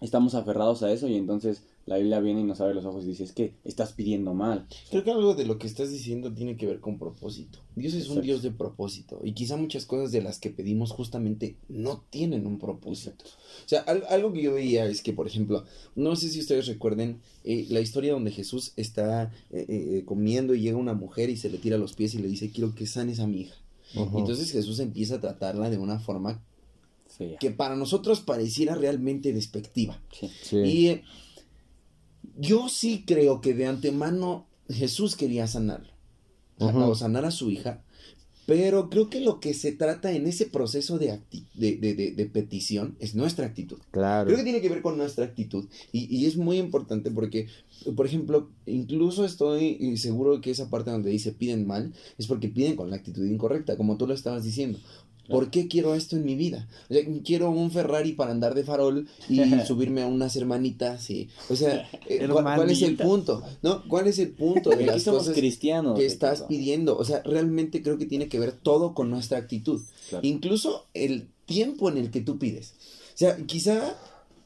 estamos aferrados a eso y entonces la Biblia viene y nos abre los ojos y dice, es que estás pidiendo mal. Creo que algo de lo que estás diciendo tiene que ver con propósito. Dios es un. Dios de propósito. Y quizá muchas cosas de las que pedimos justamente no tienen un propósito. O sea, al- algo que yo veía es que, por ejemplo, no sé si ustedes recuerden eh, la historia donde Jesús está eh, eh, comiendo y llega una mujer y se le tira los pies y le dice, quiero que sanes a mi hija. Entonces Jesús empieza a tratarla de una forma Sí. que para nosotros pareciera realmente despectiva. Sí. Sí. Y eh, yo sí creo que de antemano Jesús quería sanarlo, o sanar a su hija, pero creo que lo que se trata en ese proceso de, de, de- petición es nuestra actitud. Claro. Creo que tiene que ver con nuestra actitud y, y es muy importante porque, por ejemplo, incluso estoy seguro que esa parte donde dice piden mal es porque piden con la actitud incorrecta, como tú lo estabas diciendo. ¿Por qué quiero esto en mi vida? O sea, quiero un Ferrari para andar de farol y subirme a unas hermanitas y, o sea, eh, ¿cuál, cuál es el punto? ¿No? ¿Cuál es el punto de las somos cosas cristianos. que estás pidiendo? O sea, realmente creo que tiene que ver todo con nuestra actitud. Claro. Incluso el tiempo en el que tú pides. O sea, quizá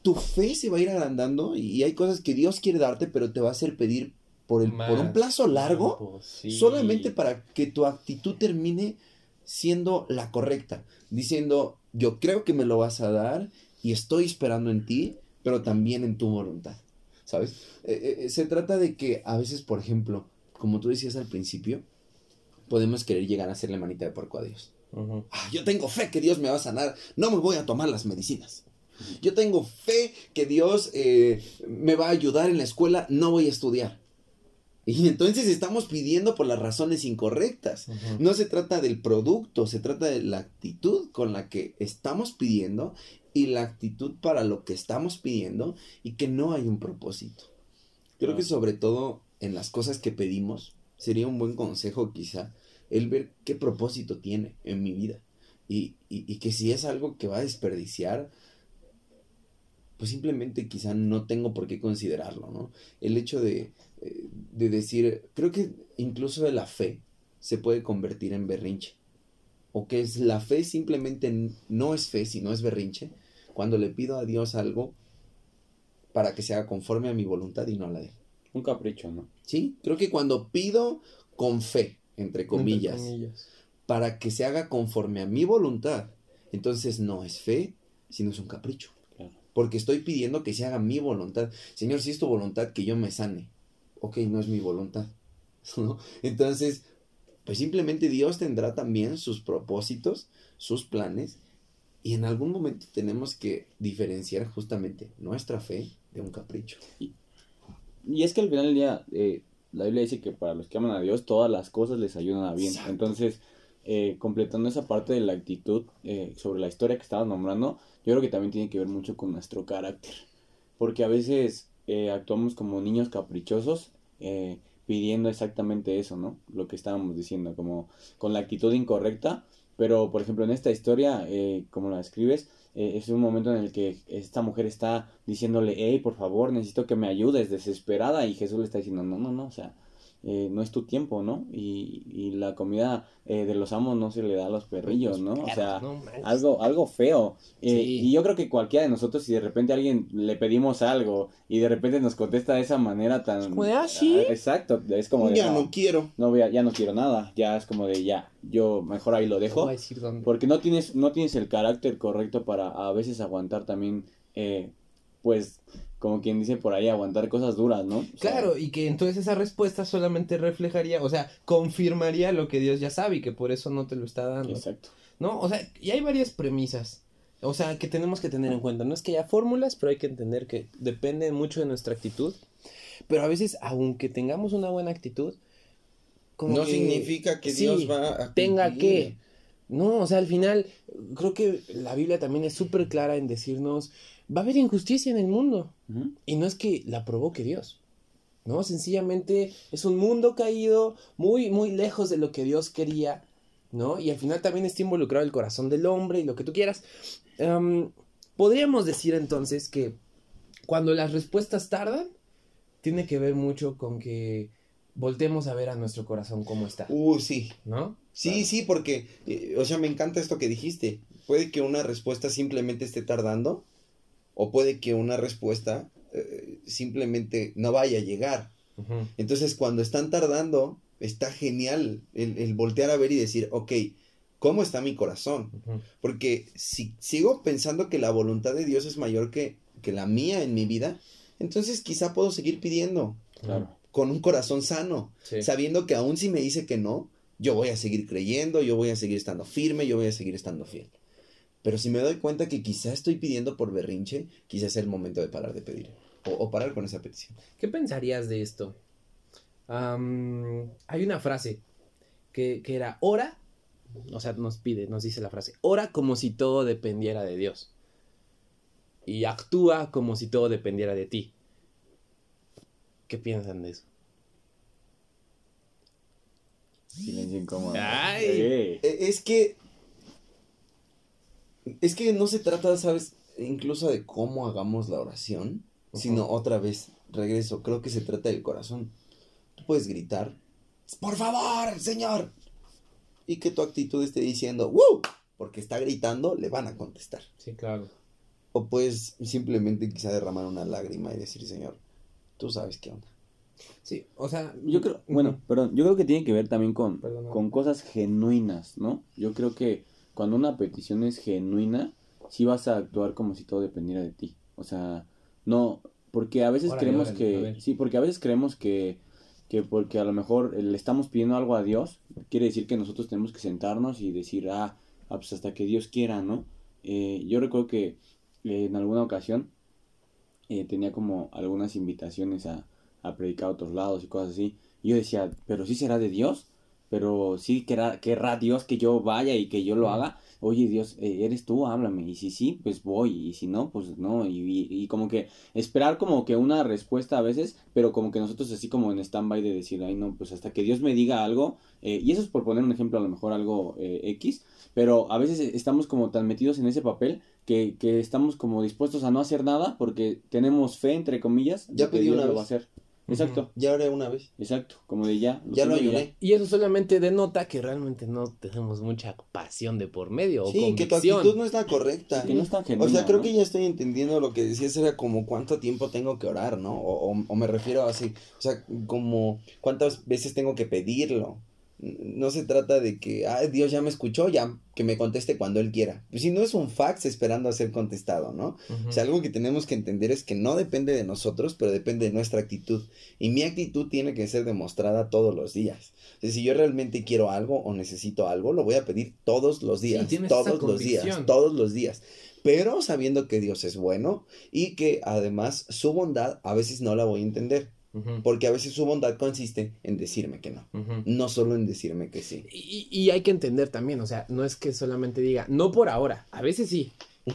tu fe se va a ir agrandando y hay cosas que Dios quiere darte, pero te va a hacer pedir por, el, por un plazo largo, tiempo, sí. solamente para que tu actitud termine siendo la correcta, diciendo, yo creo que me lo vas a dar y estoy esperando en ti, pero también en tu voluntad, ¿sabes? Eh, eh, se trata de que a veces, por ejemplo, como tú decías al principio, podemos querer llegar a hacerle manita de porco a Dios. Ah, yo tengo fe que Dios me va a sanar, no me voy a tomar las medicinas. Yo tengo fe que Dios eh, me va a ayudar en la escuela, no voy a estudiar. Y entonces estamos pidiendo por las razones incorrectas. No se trata del producto, se trata de la actitud con la que estamos pidiendo y la actitud para lo que estamos pidiendo y que no hay un propósito. Creo que sobre todo en las cosas que pedimos sería un buen consejo quizá el ver qué propósito tiene en mi vida y, y- y que si es algo que va a desperdiciar, pues simplemente quizá no tengo por qué considerarlo, ¿no? El hecho de, de decir, creo que incluso de la fe se puede convertir en berrinche. O que es la fe simplemente no es fe, sino es berrinche. Cuando le pido a Dios algo para que se haga conforme a mi voluntad y no a la de él. Un capricho, ¿no? ¿Sí? Creo que cuando pido con fe, entre comillas, Entre comillas. para que se haga conforme a mi voluntad, entonces no es fe, sino es un capricho. Claro. Porque estoy pidiendo que se haga mi voluntad. Señor, si es tu voluntad que yo me sane. Ok, no es mi voluntad. ¿no? Entonces, pues simplemente Dios tendrá también sus propósitos, sus planes, y en algún momento tenemos que diferenciar justamente nuestra fe de un capricho. Y es que al final del día, eh, la Biblia dice que para los que aman a Dios, todas las cosas les ayudan a bien. Exacto. Entonces, eh, completando esa parte de la actitud eh, sobre la historia que estabas nombrando, yo creo que también tiene que ver mucho con nuestro carácter. Porque a veces eh, actuamos como niños caprichosos, eh, pidiendo exactamente eso, ¿no? Lo que estábamos diciendo, como con la actitud incorrecta. Pero, por ejemplo, en esta historia, eh, como la escribes, eh, es un momento en el que esta mujer está diciéndole, hey, por favor, necesito que me ayudes, desesperada, y Jesús le está diciendo, no, no, no, o sea, eh, no es tu tiempo, ¿no? Y, y la comida eh, de los amos no se le da a los perrillos, ¿no? O sea, algo, algo feo. Eh, Sí. Y yo creo que cualquiera de nosotros, si de repente a alguien le pedimos algo y de repente nos contesta de esa manera tan... "Ah, ¿sí?" exacto, es como de... ya no, no quiero. no voy a- ya no quiero nada, ya es como de ya, yo mejor ahí lo dejo. voy a decir dónde. Porque no tienes, no tienes el carácter correcto para a veces aguantar también, eh, pues, como quien dice por ahí, aguantar cosas duras, ¿no? O sea, Claro, y que entonces esa respuesta solamente reflejaría, o sea, confirmaría lo que Dios ya sabe y que por eso no te lo está dando. Exacto. ¿No? O sea, y hay varias premisas. O sea, que tenemos que tener en cuenta. No es que haya fórmulas, pero hay que entender que depende mucho de nuestra actitud. Pero a veces, aunque tengamos una buena actitud, como no que- significa que sí, Dios va a tenga cumplir. que. No, o sea, al final, creo que la Biblia también es súper clara en decirnos, va a haber injusticia en el mundo. Y no es que la provoque Dios. ¿No? Sencillamente es un mundo caído, muy, muy lejos de lo que Dios quería, ¿no? Y al final también está involucrado el corazón del hombre y lo que tú quieras. Podríamos decir entonces que cuando las respuestas tardan, tiene que ver mucho con que voltemos a ver a nuestro corazón cómo está, Uh, sí. ¿no? Sí, sí, porque, eh, o sea, me encanta esto que dijiste. Puede que una respuesta simplemente esté tardando, o puede que una respuesta eh, simplemente no vaya a llegar. Entonces, cuando están tardando, está genial el, el voltear a ver y decir, ok, ¿cómo está mi corazón? Porque si sigo pensando que la voluntad de Dios es mayor que, que la mía en mi vida, entonces quizá puedo seguir pidiendo Claro. con un corazón sano, Sí. sabiendo que aún si me dice que no, yo voy a seguir creyendo, yo voy a seguir estando firme, yo voy a seguir estando fiel. Pero si me doy cuenta que quizá estoy pidiendo por berrinche, quizás es el momento de parar de pedir o, o parar con esa petición. ¿Qué pensarías de esto? Hay una frase que, que era, ora, o sea, nos pide, nos dice la frase, ora como si todo dependiera de Dios. Y actúa como si todo dependiera de ti. ¿Qué piensan de eso? Silencio incómodo. Ay. E- Es que. Es que no se trata, ¿sabes? Incluso de cómo hagamos la oración, sino otra vez, regreso, creo que se trata del corazón. Tú puedes gritar, por favor, Señor. Y que tu actitud esté diciendo, ¡Woo! Porque está gritando, le van a contestar. Sí, claro. O puedes simplemente quizá derramar una lágrima y decir, Señor, tú sabes qué onda. Sí, o sea, Yo creo, bueno, perdón, yo creo que tiene que ver también con, con cosas genuinas, ¿no? Yo creo que cuando una petición es genuina, sí vas a actuar como si todo dependiera de ti. O sea, no, porque a veces creemos órale, que, sí, porque a veces creemos que, que porque a lo mejor le estamos pidiendo algo a Dios, quiere decir que nosotros tenemos que sentarnos y decir, ah, ah, pues hasta que Dios quiera, ¿no? Eh, yo recuerdo que eh, en alguna ocasión eh, tenía como algunas invitaciones a, a predicar a otros lados y cosas así. Y yo decía, pero sí será de Dios, pero sí querrá, querrá Dios que yo vaya y que yo lo haga. Oye, Dios, eh, eres tú, háblame. Y si sí, pues voy. Y si no, pues no. Y, y, y como que esperar como que una respuesta a veces, pero como que nosotros así como en stand-by de decir, ay, no, pues hasta que Dios me diga algo. eh, y eso es por poner un ejemplo, a lo mejor algo eh, X. Pero a veces estamos como tan metidos en ese papel que, que estamos como dispuestos a no hacer nada porque tenemos fe, entre comillas, de Ya que pedí una lo vez. va a hacer. Exacto, Ya oré una vez. exacto, como de ya. Ya lo tengo y eso solamente denota que realmente no tenemos mucha pasión de por medio. o Sí, que tu convicción. actitud no es la correcta. Que no es tan O genuina, sea, creo ¿no? que ya estoy entendiendo lo que decías, era como cuánto tiempo tengo que orar, ¿no? O, o- o me refiero así, o sea, como cuántas veces tengo que pedirlo. No se trata de que, ah, Dios ya me escuchó, ya que me conteste cuando Él quiera. Pues si no es un fax esperando a ser contestado, ¿no? Ujú. O sea, algo que tenemos que entender es que no depende de nosotros, pero depende de nuestra actitud. Y mi actitud tiene que ser demostrada todos los días. O sea, si yo realmente quiero algo o necesito algo, lo voy a pedir todos los días. todos los días. Todos los días. Pero sabiendo que Dios es bueno y que además su bondad a veces no la voy a entender. Porque a veces su bondad consiste en decirme que no. No solo en decirme que sí. Y, y hay que entender también, o sea, no es que solamente diga, no por ahora, a veces sí.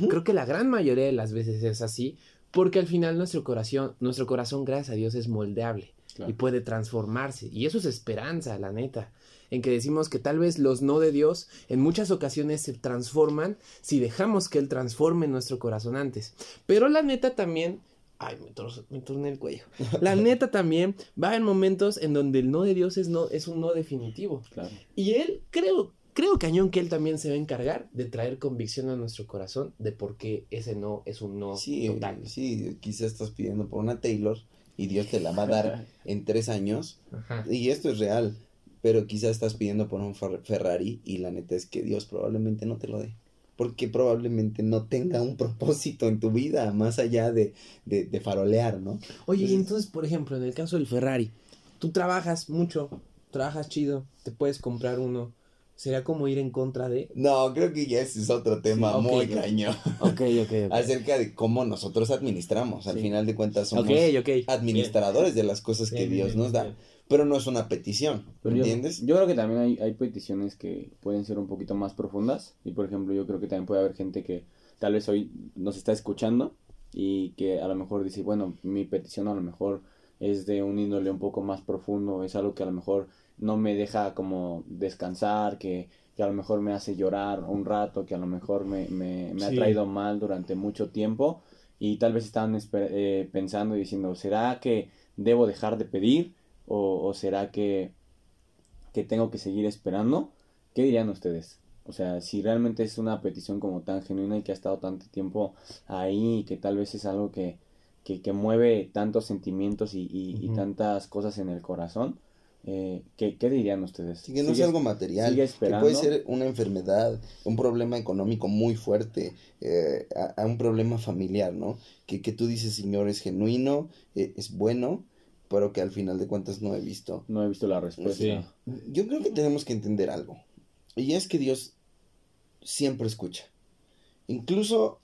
Creo que la gran mayoría de las veces es así, porque al final nuestro corazón, nuestro corazón, gracias a Dios, es moldeable. Claro. y puede transformarse. Y eso es esperanza, la neta. En que decimos que tal vez los no de Dios en muchas ocasiones se transforman si dejamos que Él transforme nuestro corazón antes. Pero la neta también. Ay, me, tor- me torné el cuello. La neta también va en momentos en donde el no de Dios es, no, es un no definitivo. Claro. Y Él, creo, creo cañón que Él también se va a encargar de traer convicción a nuestro corazón de por qué ese no es un no Sí, total. sí, quizás estás pidiendo por una Taylor y Dios te la va a dar en tres años. Ajá. Y esto es real, pero quizás estás pidiendo por un Fer- Ferrari y la neta es que Dios probablemente no te lo dé. Porque probablemente no tenga un propósito en tu vida más allá de, de, de farolear, ¿no? Oye, y Entonces- entonces, por ejemplo, en el caso del Ferrari, tú trabajas mucho, trabajas chido, te puedes comprar uno. ¿Será como ir en contra de...? No, creo que ya ese es otro tema Sí, muy cañón. Ok, ok, Acerca de cómo nosotros administramos. Al Sí. final de cuentas somos administradores de las cosas que Bien, Dios bien, nos da. bien. Pero no es una petición, Pero yo- ¿entiendes? Yo, creo que también hay, hay peticiones que pueden ser un poquito más profundas. Y por ejemplo, yo creo que también puede haber gente que tal vez hoy nos está escuchando y que a lo mejor dice, bueno, mi petición a lo mejor es de un índole un poco más profundo, es algo que a lo mejor no me deja como descansar, que, que a lo mejor me hace llorar un rato, que a lo mejor me, me, me ha traído mal durante mucho tiempo y tal vez estaban esper- eh, pensando y diciendo, ¿será que debo dejar de pedir o, o será que, que tengo que seguir esperando? ¿Qué dirían ustedes? O sea, si realmente es una petición como tan genuina y que ha estado tanto tiempo ahí y que tal vez es algo que, que, que mueve tantos sentimientos y, y- y tantas cosas en el corazón, eh, ¿qué, qué dirían ustedes? Sí, que no es ¿Sigues- algo material, sigue que puede ser una enfermedad, un problema económico muy fuerte, eh, a, a un problema familiar, ¿no? Que, que tú dices, Señor, es genuino, eh, es bueno, pero que al final de cuentas no he visto. No he visto la respuesta. Sí. Yo creo que tenemos que entender algo, y es que Dios siempre escucha. Incluso,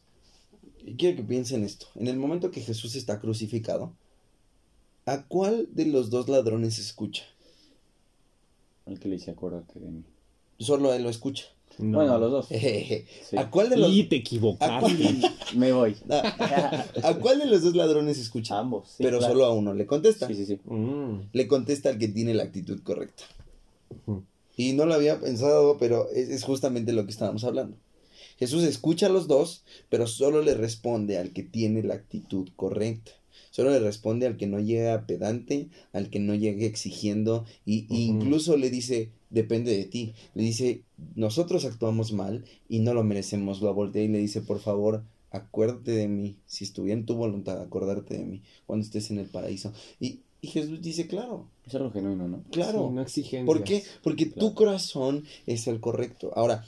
quiero que piensen esto, en el momento que Jesús está crucificado, ¿a cuál de los dos ladrones escucha? El que le dice, acuérdate de mí. Solo a él lo escucha. No. Bueno, a los dos. Sí. ¿A cuál de los Y te ¿A equivocaste. cuál, Me voy. a, a cuál de los dos ladrones escucha? Ambos. sí, Pero claro. solo a uno le contesta. Sí, sí, sí. Mm. Le contesta al que tiene la actitud correcta. Y no lo había pensado, pero es, es justamente lo que estábamos hablando. Jesús escucha a los dos, pero solo le responde al que tiene la actitud correcta. Solo le responde al que no llega pedante, al que no llegue exigiendo, y, Ujú. incluso le dice, depende de ti. Le dice, nosotros actuamos mal y no lo merecemos. Lo voltea y le dice, por favor, acuérdate de mí. Si estuviera en tu voluntad, acordarte de mí cuando estés en el paraíso. Y, y Jesús dice, claro, Es algo genuino, ¿no? claro. Sí, no exigencias. ¿Por qué? Porque tu corazón es el correcto. Ahora,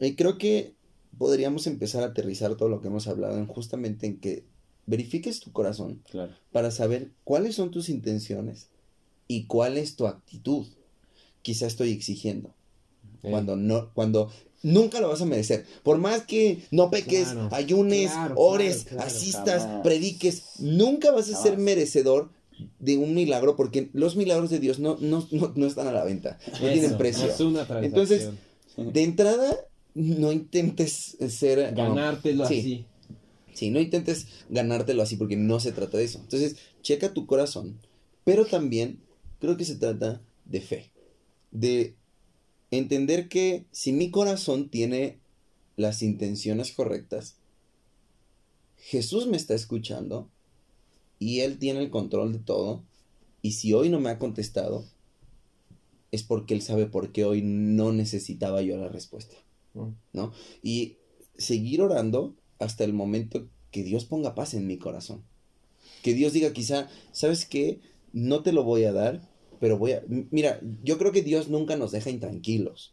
eh, creo que podríamos empezar a aterrizar todo lo que hemos hablado en justamente en que verifiques tu corazón Claro. para saber cuáles son tus intenciones y cuál es tu actitud. Quizá estoy exigiendo Cuando no cuando nunca lo vas a merecer. Por más que no peques, Claro, ayunes, claro, ores, claro, asistas, prediques, nunca vas a ser merecedor de un milagro porque los milagros de Dios no, no, no, no están a la venta, no eso, tienen precio. Es una transacción. Entonces, De entrada, no intentes ser... ganártelo Sí. así. Sí, no intentes ganártelo así porque no se trata de eso. Entonces, checa tu corazón, pero también creo que se trata de fe, de entender que si mi corazón tiene las intenciones correctas, Jesús me está escuchando y Él tiene el control de todo, y si hoy no me ha contestado, es porque Él sabe por qué hoy no necesitaba yo la respuesta. Mm. ¿no? Y seguir orando hasta el momento que Dios ponga paz en mi corazón. Que Dios diga quizá, ¿sabes qué? No te lo voy a dar, pero voy a... Mira, yo creo que Dios nunca nos deja intranquilos.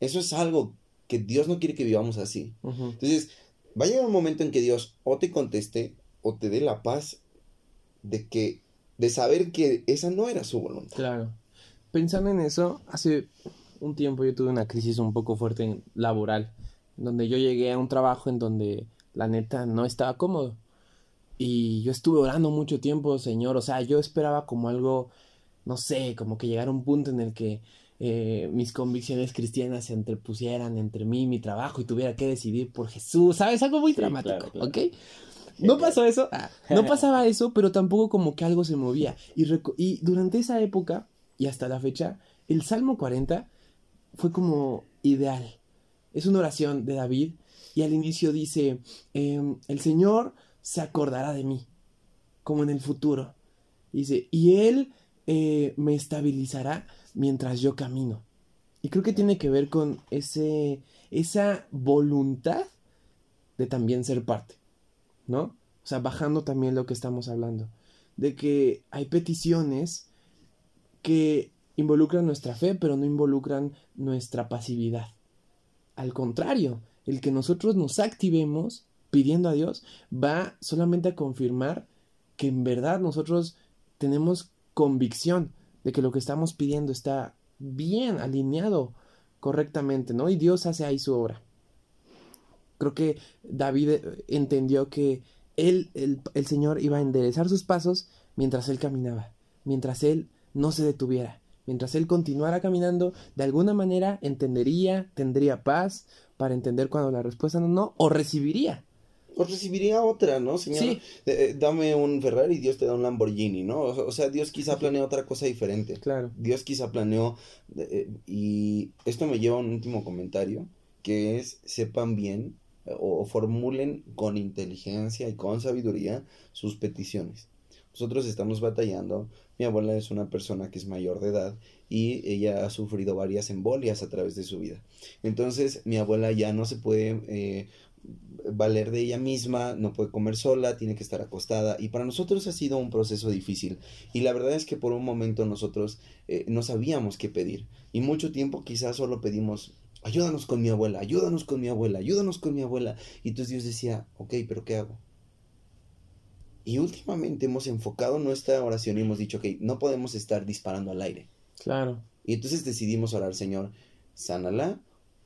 Eso es algo que Dios no quiere que vivamos así. Entonces, va a llegar un momento en que Dios o te conteste o te dé la paz de que de saber que esa no era su voluntad. Claro. Pensando en eso, hace un tiempo yo tuve una crisis un poco fuerte en- laboral, donde yo llegué a un trabajo en donde la neta no estaba cómodo. Y yo estuve orando mucho tiempo, Señor, o sea, yo esperaba como algo, no sé, como que llegara un punto en el que eh, mis convicciones cristianas se interpusieran entre mí y mi trabajo y tuviera que decidir por Jesús, ¿sabes? Algo muy Sí, dramático, claro, claro. ¿ok? No pasó eso. No pasaba eso, pero tampoco como que algo se movía. Y durante esa época, y hasta la fecha, el Salmo 40 fue como ideal. Es una oración de David y al inicio dice, em, el Señor se acordará de mí, como en el futuro. Dice, y Él eh, me estabilizará mientras yo camino. Y creo que tiene que ver con ese, esa voluntad de también ser parte, ¿no? O sea, bajando también lo que estamos hablando, de que hay peticiones que involucran nuestra fe, pero no involucran nuestra pasividad. Al contrario, el que nosotros nos activemos pidiendo a Dios va solamente a confirmar que en verdad nosotros tenemos convicción de que lo que estamos pidiendo está bien alineado correctamente, ¿no? Y Dios hace ahí su obra. Creo que David eh, entendió que él, el, el Señor iba a enderezar sus pasos mientras él caminaba, mientras él no se detuviera, mientras él continuara caminando, de alguna manera entendería, tendría paz para entender cuando la respuesta no, no, o recibiría. O recibiría otra, ¿no, señor? Sí. Eh, eh, dame un Ferrari y Dios te da un Lamborghini, ¿no? O, sea, Dios quizá planeó otra cosa diferente. Claro. Dios quizá planeó, eh, y esto me lleva a un último comentario, que es, sepan bien eh, o, o formulen con inteligencia y con sabiduría sus peticiones. Nosotros estamos batallando, mi abuela es una persona que es mayor de edad y ella ha sufrido varias embolias a través de su vida. Entonces, mi abuela ya no se puede eh, valer de ella misma, no puede comer sola, tiene que estar acostada y para nosotros ha sido un proceso difícil y la verdad es que por un momento nosotros eh, no sabíamos qué pedir y mucho tiempo quizás solo pedimos ayúdanos con mi abuela, ayúdanos con mi abuela, ayúdanos con mi abuela y entonces Dios decía, ok, pero ¿qué hago? Y últimamente hemos enfocado nuestra oración y hemos dicho, ok, no podemos estar disparando al aire. Claro. Y entonces decidimos orar, Señor, sánala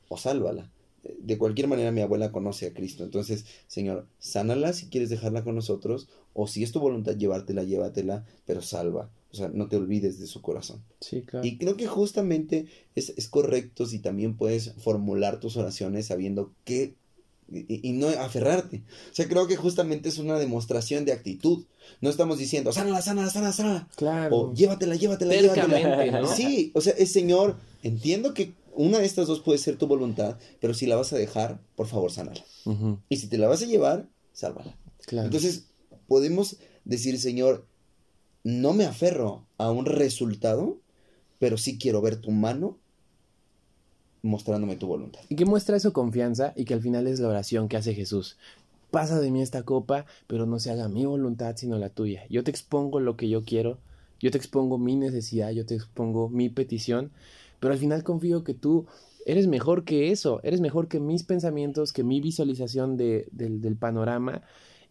o sálvala. De cualquier manera mi abuela conoce a Cristo. Entonces, Señor, sánala si quieres dejarla con nosotros, o si es tu voluntad llevártela, llévatela, pero salva. O sea, no te olvides de su corazón. Sí, claro. Y creo que justamente es, es correcto si también puedes formular tus oraciones sabiendo qué y, y no aferrarte. O sea, creo que justamente es una demostración de actitud. No estamos diciendo, sánala, sánala, sánala, sánala. Claro. O llévatela, llévatela, llévatela. ¿no? Sí, o sea, es Señor, entiendo que una de estas dos puede ser tu voluntad, pero si la vas a dejar, por favor, sánala. Y si te la vas a llevar, sálvala. Claro. Entonces, podemos decir, Señor, no me aferro a un resultado, pero sí quiero ver tu mano mostrándome tu voluntad. Y que muestra eso confianza y que al final es la oración que hace Jesús. Pasa de mí esta copa, pero no se haga mi voluntad sino la tuya. Yo te expongo lo que yo quiero, yo te expongo mi necesidad, yo te expongo mi petición, pero al final confío que tú eres mejor que eso, eres mejor que mis pensamientos, que mi visualización de, del, del panorama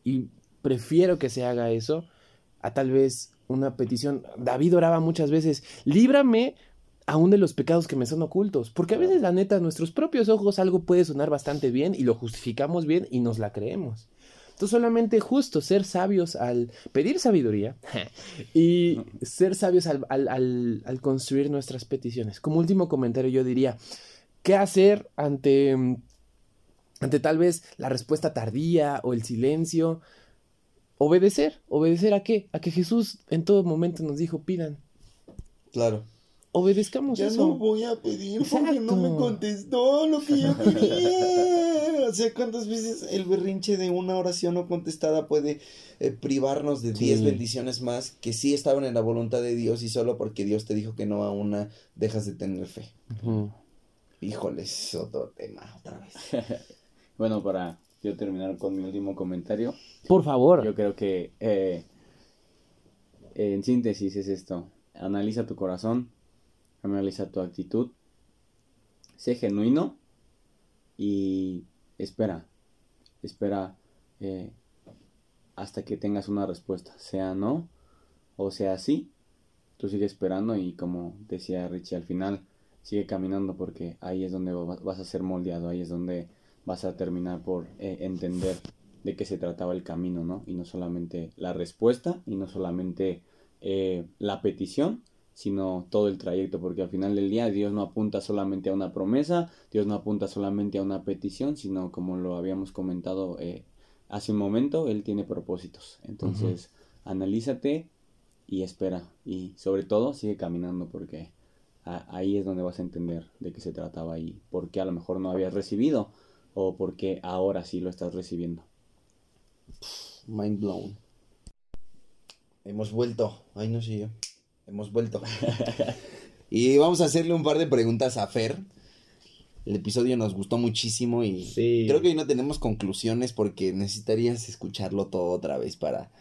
y prefiero que se haga eso a tal vez una petición. David oraba muchas veces, líbrame aún de los pecados que me son ocultos. Porque a veces, la neta, a nuestros propios ojos algo puede sonar bastante bien y lo justificamos bien y nos la creemos. Solamente justo ser sabios al pedir sabiduría y ser sabios al, al construir nuestras peticiones. Como último comentario, yo diría, ¿qué hacer ante, ante tal vez la respuesta tardía o el silencio? Obedecer. ¿Obedecer a qué? A que Jesús en todo momento nos dijo, pidan. Claro. Obedezcamos Ya eso. no voy a pedir porque no me contestó lo que yo quería. O sea, ¿cuántas veces el berrinche de una oración no contestada puede eh, privarnos de Sí. 10 bendiciones más que sí estaban en la voluntad de Dios y solo porque Dios te dijo que no a una dejas de tener fe? Ujú. Híjole, es otro tema otra vez. Bueno, para yo terminar con mi último comentario, Por favor. yo creo que eh, en síntesis es esto. Analiza tu corazón, analiza tu actitud, sé genuino y espera, espera eh, hasta que tengas una respuesta, sea no o sea sí, tú sigue esperando y como decía Richie al final, sigue caminando porque ahí es donde va- vas a ser moldeado, ahí es donde vas a terminar por eh, entender de qué se trataba el camino, ¿no? Y no solamente la respuesta y no solamente eh, la petición, sino todo el trayecto, porque al final del día Dios no apunta solamente a una promesa, Dios no apunta solamente a una petición, sino como lo habíamos comentado eh, hace un momento Él tiene propósitos. Entonces, analízate y espera. Y sobre todo, sigue caminando porque a- ahí es donde vas a entender de qué se trataba y por qué a lo mejor no habías recibido o por qué ahora sí lo estás recibiendo. Mind blown. Hemos vuelto. Ay, no sé yo. Hemos vuelto. y vamos a hacerle un par de preguntas a Fer. El episodio nos gustó muchísimo y Sí. creo que hoy no tenemos conclusiones porque necesitarías escucharlo todo otra vez para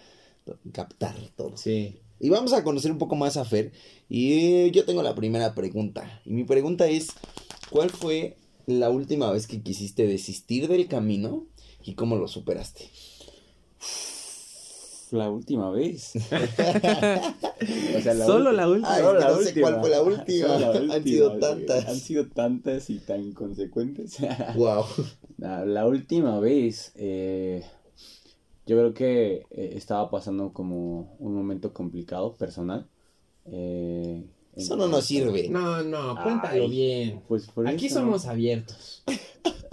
captar todo. Sí. Y vamos a conocer un poco más a Fer. Y yo tengo la primera pregunta. Y mi pregunta es, ¿cuál fue la última vez que quisiste desistir del camino y cómo lo superaste? La última vez. O sea, Solo la última. Ay, solo la no sé cuál fue la última. Han última, sido tantas. Han sido tantas y tan inconsecuentes. Wow. La, la última vez, eh, yo creo que eh, estaba pasando como un momento complicado, personal. Eh, Eso no nos sirve. No, no, cuéntalo Ay, bien. Pues por Aquí eso- somos abiertos.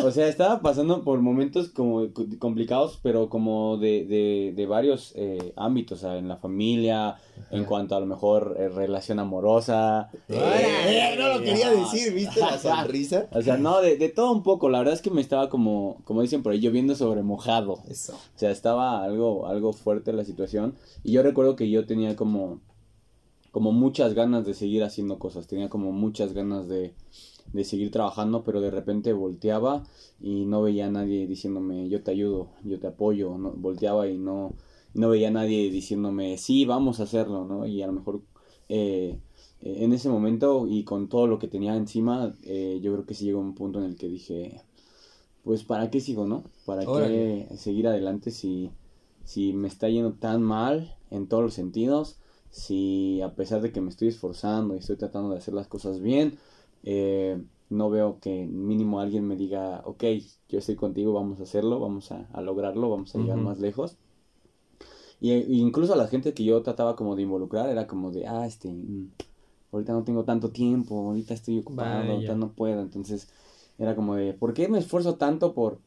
O sea, estaba pasando por momentos como co- complicados, pero como de, de, de varios eh, ámbitos, o sea, en la familia, en cuanto a lo mejor eh, relación amorosa. Eh, no lo quería decir, ¿viste la sonrisa? O sea, no, de, de todo un poco. La verdad es que me estaba como, como dicen por ahí, lloviendo sobre mojado. Eso. O sea, estaba algo, algo fuerte la situación. Y yo recuerdo que yo tenía como, como muchas ganas de seguir haciendo cosas. Tenía como muchas ganas de, de seguir trabajando, pero de repente volteaba y no veía a nadie diciéndome, yo te ayudo, yo te apoyo. No, volteaba y no, no veía a nadie diciéndome, sí, vamos a hacerlo, ¿no? Y a lo mejor eh, eh, en ese momento y con todo lo que tenía encima, eh, yo creo que sí llegó un punto en el que dije, pues, ¿para qué sigo, no? ¿Para Órale. qué seguir adelante si, si me está yendo tan mal en todos los sentidos? Si a pesar de que me estoy esforzando y estoy tratando de hacer las cosas bien, eh, no veo que mínimo alguien me diga, ok, yo estoy contigo, vamos a hacerlo, vamos a, a lograrlo, vamos a llegar más lejos. Y e- incluso a la gente que yo trataba como de involucrar era como de, ah, este, mm, ahorita no tengo tanto tiempo, ahorita estoy ocupado, Vaya. ahorita no puedo. Entonces era como de, ¿por qué me esfuerzo tanto por,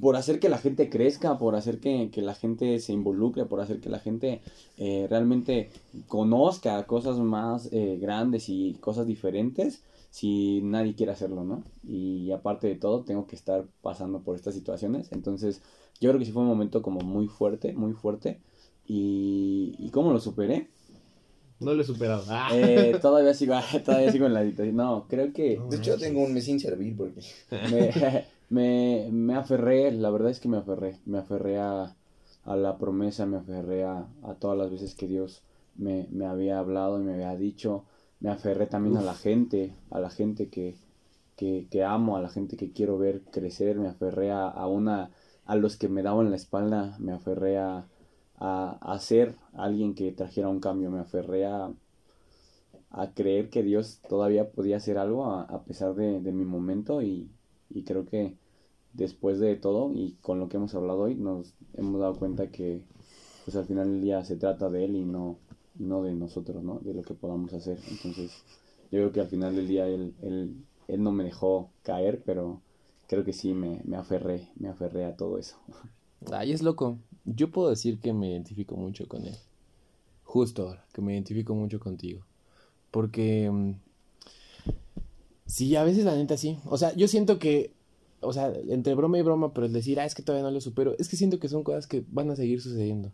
por hacer que la gente crezca, por hacer que, que la gente se involucre, por hacer que la gente eh, realmente conozca cosas más eh, grandes y cosas diferentes? si nadie quiere hacerlo, ¿no? Y aparte de todo, tengo que estar pasando por estas situaciones. Entonces, yo creo que sí fue un momento como muy fuerte, muy fuerte. ¿Y, ¿y cómo lo superé? No lo he superado. Ah. Eh, todavía, sigo, todavía sigo en la situación. No, creo que De hecho, tengo un mes sin servir porque... me, me, me aferré, la verdad es que me aferré. Me aferré a, a la promesa, me aferré a, a todas las veces que Dios me, me había hablado y me había dicho. Me aferré también a la gente, a la gente que, que, que amo, a la gente que quiero ver crecer. Me aferré a, a una, a los que me daban la espalda. Me aferré a, a, a ser alguien que trajera un cambio. Me aferré a, a creer que Dios todavía podía hacer algo a, a pesar de, de mi momento y, y creo que después de todo y con lo que hemos hablado hoy nos hemos dado cuenta que pues al final del día se trata de Él y no, no de nosotros, ¿no? De lo que podamos hacer. Entonces yo creo que al final del día Él, él, él no me dejó caer, pero creo que sí me, me aferré, me aferré a todo eso. Ay, es loco. Yo puedo decir que me identifico mucho con él. Justo ahora, que me identifico mucho contigo. Porque... Sí, a veces la neta sí. O sea, yo siento que... O sea, entre broma y broma, pero el decir, ah, es que todavía no lo supero, es que siento que son cosas que van a seguir sucediendo.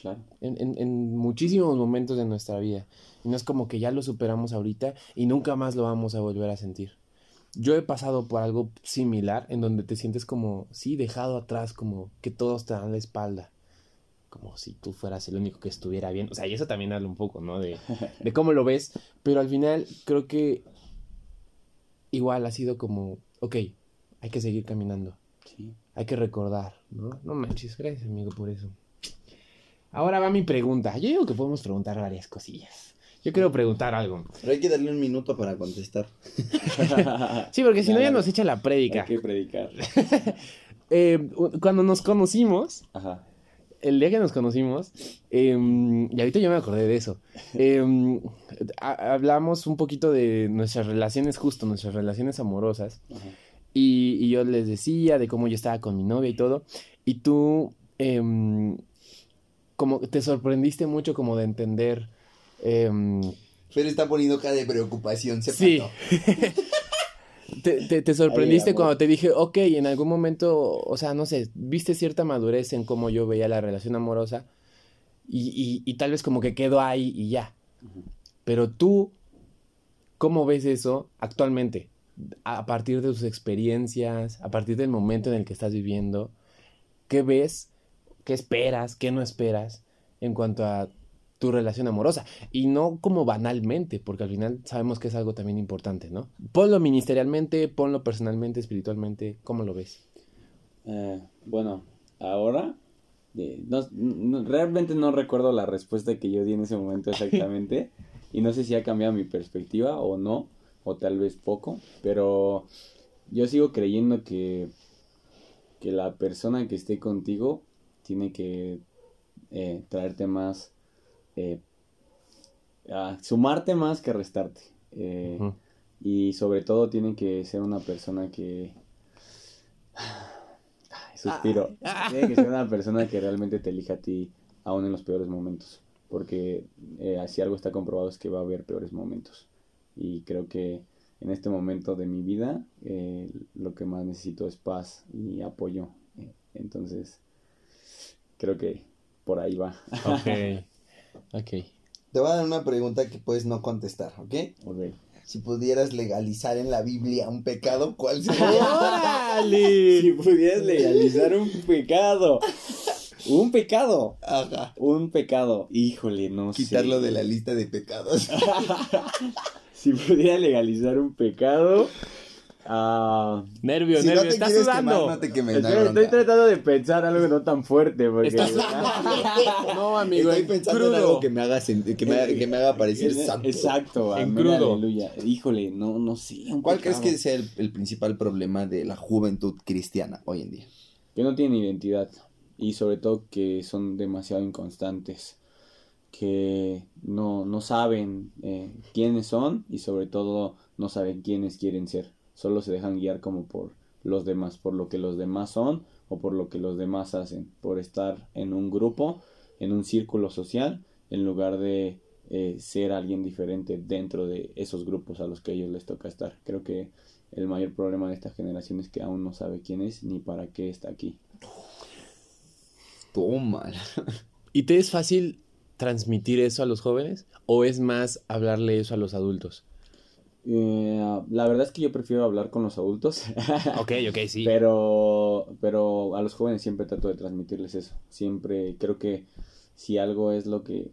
Claro. En, en, en muchísimos momentos de nuestra vida. Y no es como que ya lo superamos ahorita y nunca más lo vamos a volver a sentir. Yo he pasado por algo similar en donde te sientes como, sí, dejado atrás, como que todos te dan la espalda. Como si tú fueras el único que estuviera bien. O sea, y eso también habla un poco, ¿no? De, de cómo lo ves. Pero al final creo que igual ha sido como, ok, hay que seguir caminando. Sí. Hay que recordar, ¿no? No manches, gracias amigo por eso. Ahora va mi pregunta. Yo digo que podemos preguntar varias cosillas. Yo quiero preguntar algo. Pero hay que darle un minuto para contestar. Sí, porque si no ya nos echa la prédica. Hay que predicar. Eh, cuando nos conocimos, Ajá. El día que nos conocimos, em, y ahorita yo me acordé de eso, ha- hablamos un poquito de nuestras relaciones, justo nuestras relaciones amorosas, y, y yo les decía de cómo yo estaba con mi novia y todo, y tú em, como te sorprendiste mucho como de entender... Pero está poniendo cara de preocupación, se Sí. te, te- te sorprendiste cuando te dije, ok, en algún momento, o sea, no sé, viste cierta madurez en cómo yo veía la relación amorosa y, y- y tal vez como que quedó ahí y ya. Pero tú, ¿cómo ves eso actualmente? A partir de tus experiencias, a partir del momento en el que estás viviendo, ¿qué ves? ¿Qué esperas? ¿Qué no esperas en cuanto a tu relación amorosa? Y no como banalmente, porque al final sabemos que es algo también importante, ¿no? Ponlo ministerialmente, ponlo personalmente, espiritualmente, ¿cómo lo ves? Eh, bueno, ahora eh, no- no- realmente no recuerdo la respuesta que yo di en ese momento exactamente y no sé si ha cambiado mi perspectiva o no, o tal vez poco, pero yo sigo creyendo que, que la persona que esté contigo tiene que eh, traerte más, eh, ah, sumarte más que restarte. Eh, y sobre todo tiene que ser una persona que... Suspiro. Tiene que ser una persona que realmente te elija a ti aún en los peores momentos. Porque eh, si algo está comprobado es que va a haber peores momentos. Y creo que en este momento de mi vida eh, lo que más necesito es paz y apoyo. Entonces, creo que por ahí va. Ok. Ok. Te voy a dar una pregunta que puedes no contestar, ¿ok? Ok. Si pudieras legalizar en la Biblia un pecado, ¿cuál sería? ¡Órale! Si pudieras legalizar un pecado. Un pecado. Ajá. Un pecado. Híjole, no sé. Quitarlo de la lista de pecados. Si pudiera legalizar un pecado. Ah. Nervio, Si nervio, estás sudando. quemar, no estoy bronca. tratando de pensar algo no tan fuerte. Porque... Estás- No, amigo, Estoy en pensando en crudo. algo que me haga, que me, haga- que me haga parecer santo. Exacto. En amén, crudo. Aleluya. Híjole, no, no sé. ¿Cuál crees que sea el, el principal problema de la juventud cristiana hoy en día? que no tienen identidad y sobre todo que son demasiado inconstantes, que no, no saben eh, quiénes son y sobre todo no saben quiénes quieren ser, solo se dejan guiar como por los demás, por lo que los demás son o por lo que los demás hacen, por estar en un grupo, en un círculo social, en lugar de eh, ser alguien diferente dentro de esos grupos a los que a ellos les toca estar. Creo que el mayor problema de esta generación es que aún no sabe quién es ni para qué está aquí. Toma. ¿Y te es fácil transmitir eso a los jóvenes? ¿O es más hablarle eso a los adultos? Eh, la verdad es que yo prefiero hablar con los adultos, Ok, ok, sí. pero, pero a los jóvenes siempre trato de transmitirles eso. Siempre creo que si algo es lo que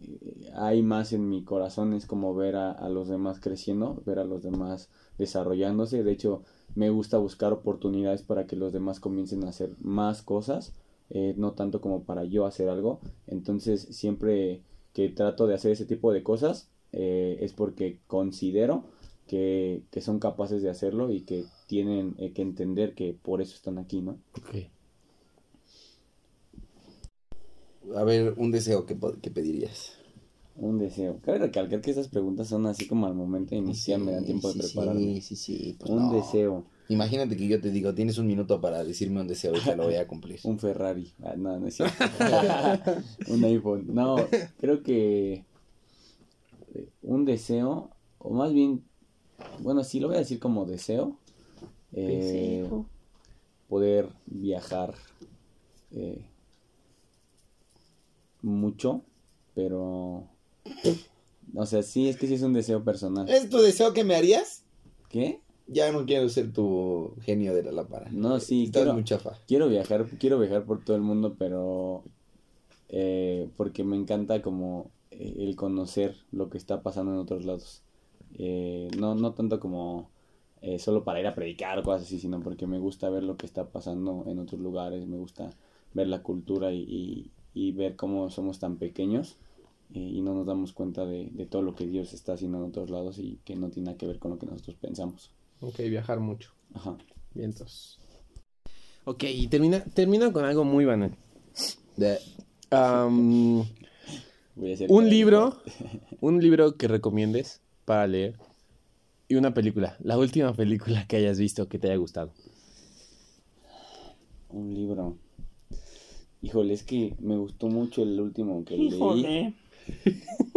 hay más en mi corazón es como ver a, a los demás creciendo, ver a los demás desarrollándose. De hecho, me gusta buscar oportunidades para que los demás comiencen a hacer más cosas, eh, no tanto como para yo hacer algo. Entonces, siempre que trato de hacer ese tipo de cosas, eh, es porque considero que, que son capaces de hacerlo y que tienen eh, que entender que por eso están aquí, ¿no? Ok. A ver, un deseo que, po- que pedirías. Un deseo. Cabe recalcar que estas preguntas son así como al momento de iniciar, me dan tiempo de sí, prepararme. Sí, sí, sí. pues un no. deseo, Imagínate que yo te digo, tienes un minuto para decirme un deseo y te lo voy a cumplir. un Ferrari. Ah, no, no es cierto. un iPhone. No, creo que eh, un deseo, o más bien, bueno, sí lo voy a decir como deseo. eh, poder viajar eh, mucho, pero... O sea, sí, es que sí es un deseo personal. ¿Es tu deseo que me harías? ¿Qué? Ya no quiero ser tu genio de la lámpara. No, sí, Estás quiero- muy chafa. Quiero viajar, quiero viajar por todo el mundo, pero eh, porque me encanta como eh, el conocer lo que está pasando en otros lados. Eh, no, no tanto como eh, solo para ir a predicar o cosas así, sino porque me gusta ver lo que está pasando en otros lugares, me gusta ver la cultura y, y- y ver cómo somos tan pequeños eh, y no nos damos cuenta de, de todo lo que Dios está haciendo en otros lados y que no tiene nada que ver con lo que nosotros pensamos. Ok, viajar mucho. Ajá. Vientos. Ok, y termina, termina con algo muy banal. De- Voy a hacer un libro, un libro que recomiendes para leer y una película, la última película que hayas visto que te haya gustado. Un libro. Híjole, es que me gustó mucho el último que leí.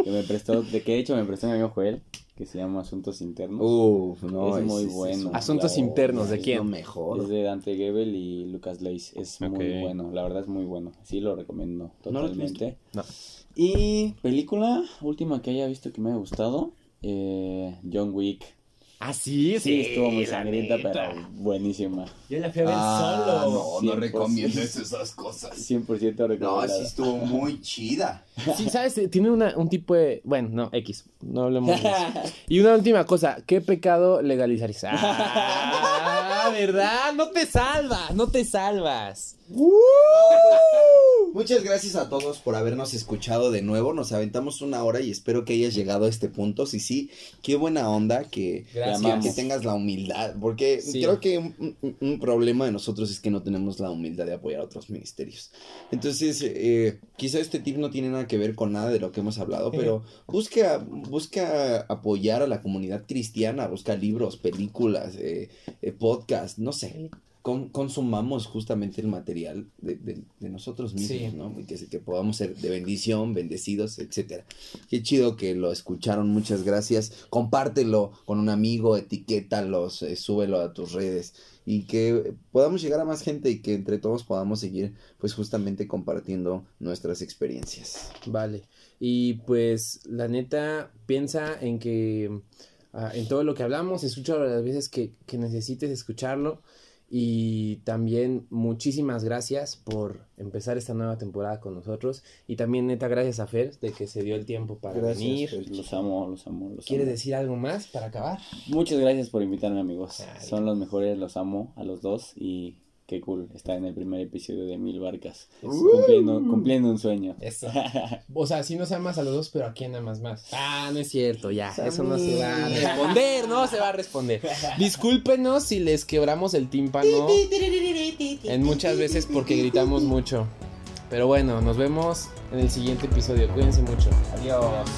Que me prestó, de que de hecho me prestó mi amigo Joel, que se llama Asuntos Internos. Uf, no, Es muy bueno. un- Asuntos la- internos, ¿de es quién? lo mejor. Es de Dante Gebel y Lucas Leis. Es muy bueno, la verdad es muy bueno. Sí lo recomiendo ¿No lo has totalmente. No. Y película última que haya visto que me haya gustado, eh, John Wick. Ah, sí, Sí, estuvo muy sangrienta, neta. pero buenísima. Yo la fui a ver Ah, solo. no, no 100%. recomiendes esas cosas. 100% No, recomendada. sí estuvo muy chida. Sí, ¿sabes? Tiene una, un tipo de... Bueno, no, X. No hablemos de eso. Y una última cosa. ¿Qué pecado legalizarías? Ah, ¿verdad? No te salvas, no te salvas. Muchas gracias a todos por habernos escuchado de nuevo. Nos aventamos una hora y espero que hayas llegado a este punto. Sí, sí, qué buena onda que, que, tengas la humildad. Porque Sí. creo que un, un- un problema de nosotros es que no tenemos la humildad de apoyar a otros ministerios. Entonces, eh, quizá este tip no tiene nada que ver con nada de lo que hemos hablado, pero busca, busca apoyar a la comunidad cristiana, busca libros, películas, eh, eh, podcast, no sé. Con- consumamos justamente el material de, de- de nosotros mismos, Sí. ¿no? Y que, que podamos ser de bendición, bendecidos, etcétera. Qué chido que lo escucharon, muchas gracias. Compártelo con un amigo, etiquétalos, eh, súbelo a tus redes y que podamos llegar a más gente y que entre todos podamos seguir pues justamente compartiendo nuestras experiencias. Vale. Y pues la neta, piensa en que ah, en todo lo que hablamos, escúchalo las veces que, que necesites escucharlo. Y también muchísimas gracias por empezar esta nueva temporada con nosotros. Y también neta, gracias a Fer de que se dio el tiempo para Gracias, venir. Fer. Los amo, los amo, los ¿Quieres amo. decir algo más para acabar? Muchas gracias por invitarme, amigos. Ay. Son los mejores, los amo a los dos y qué cool estar en el primer episodio de Mil Barcas. Cumpliendo, cumpliendo un sueño. Eso. O sea, sí nos amas a los dos, pero ¿a quién amas más? Ah, no es cierto, ya. Eso no se va a responder, no se va a responder. Discúlpenos si les quebramos el tímpano en muchas veces porque gritamos mucho. Pero bueno, nos vemos en el siguiente episodio. Cuídense mucho. Adiós.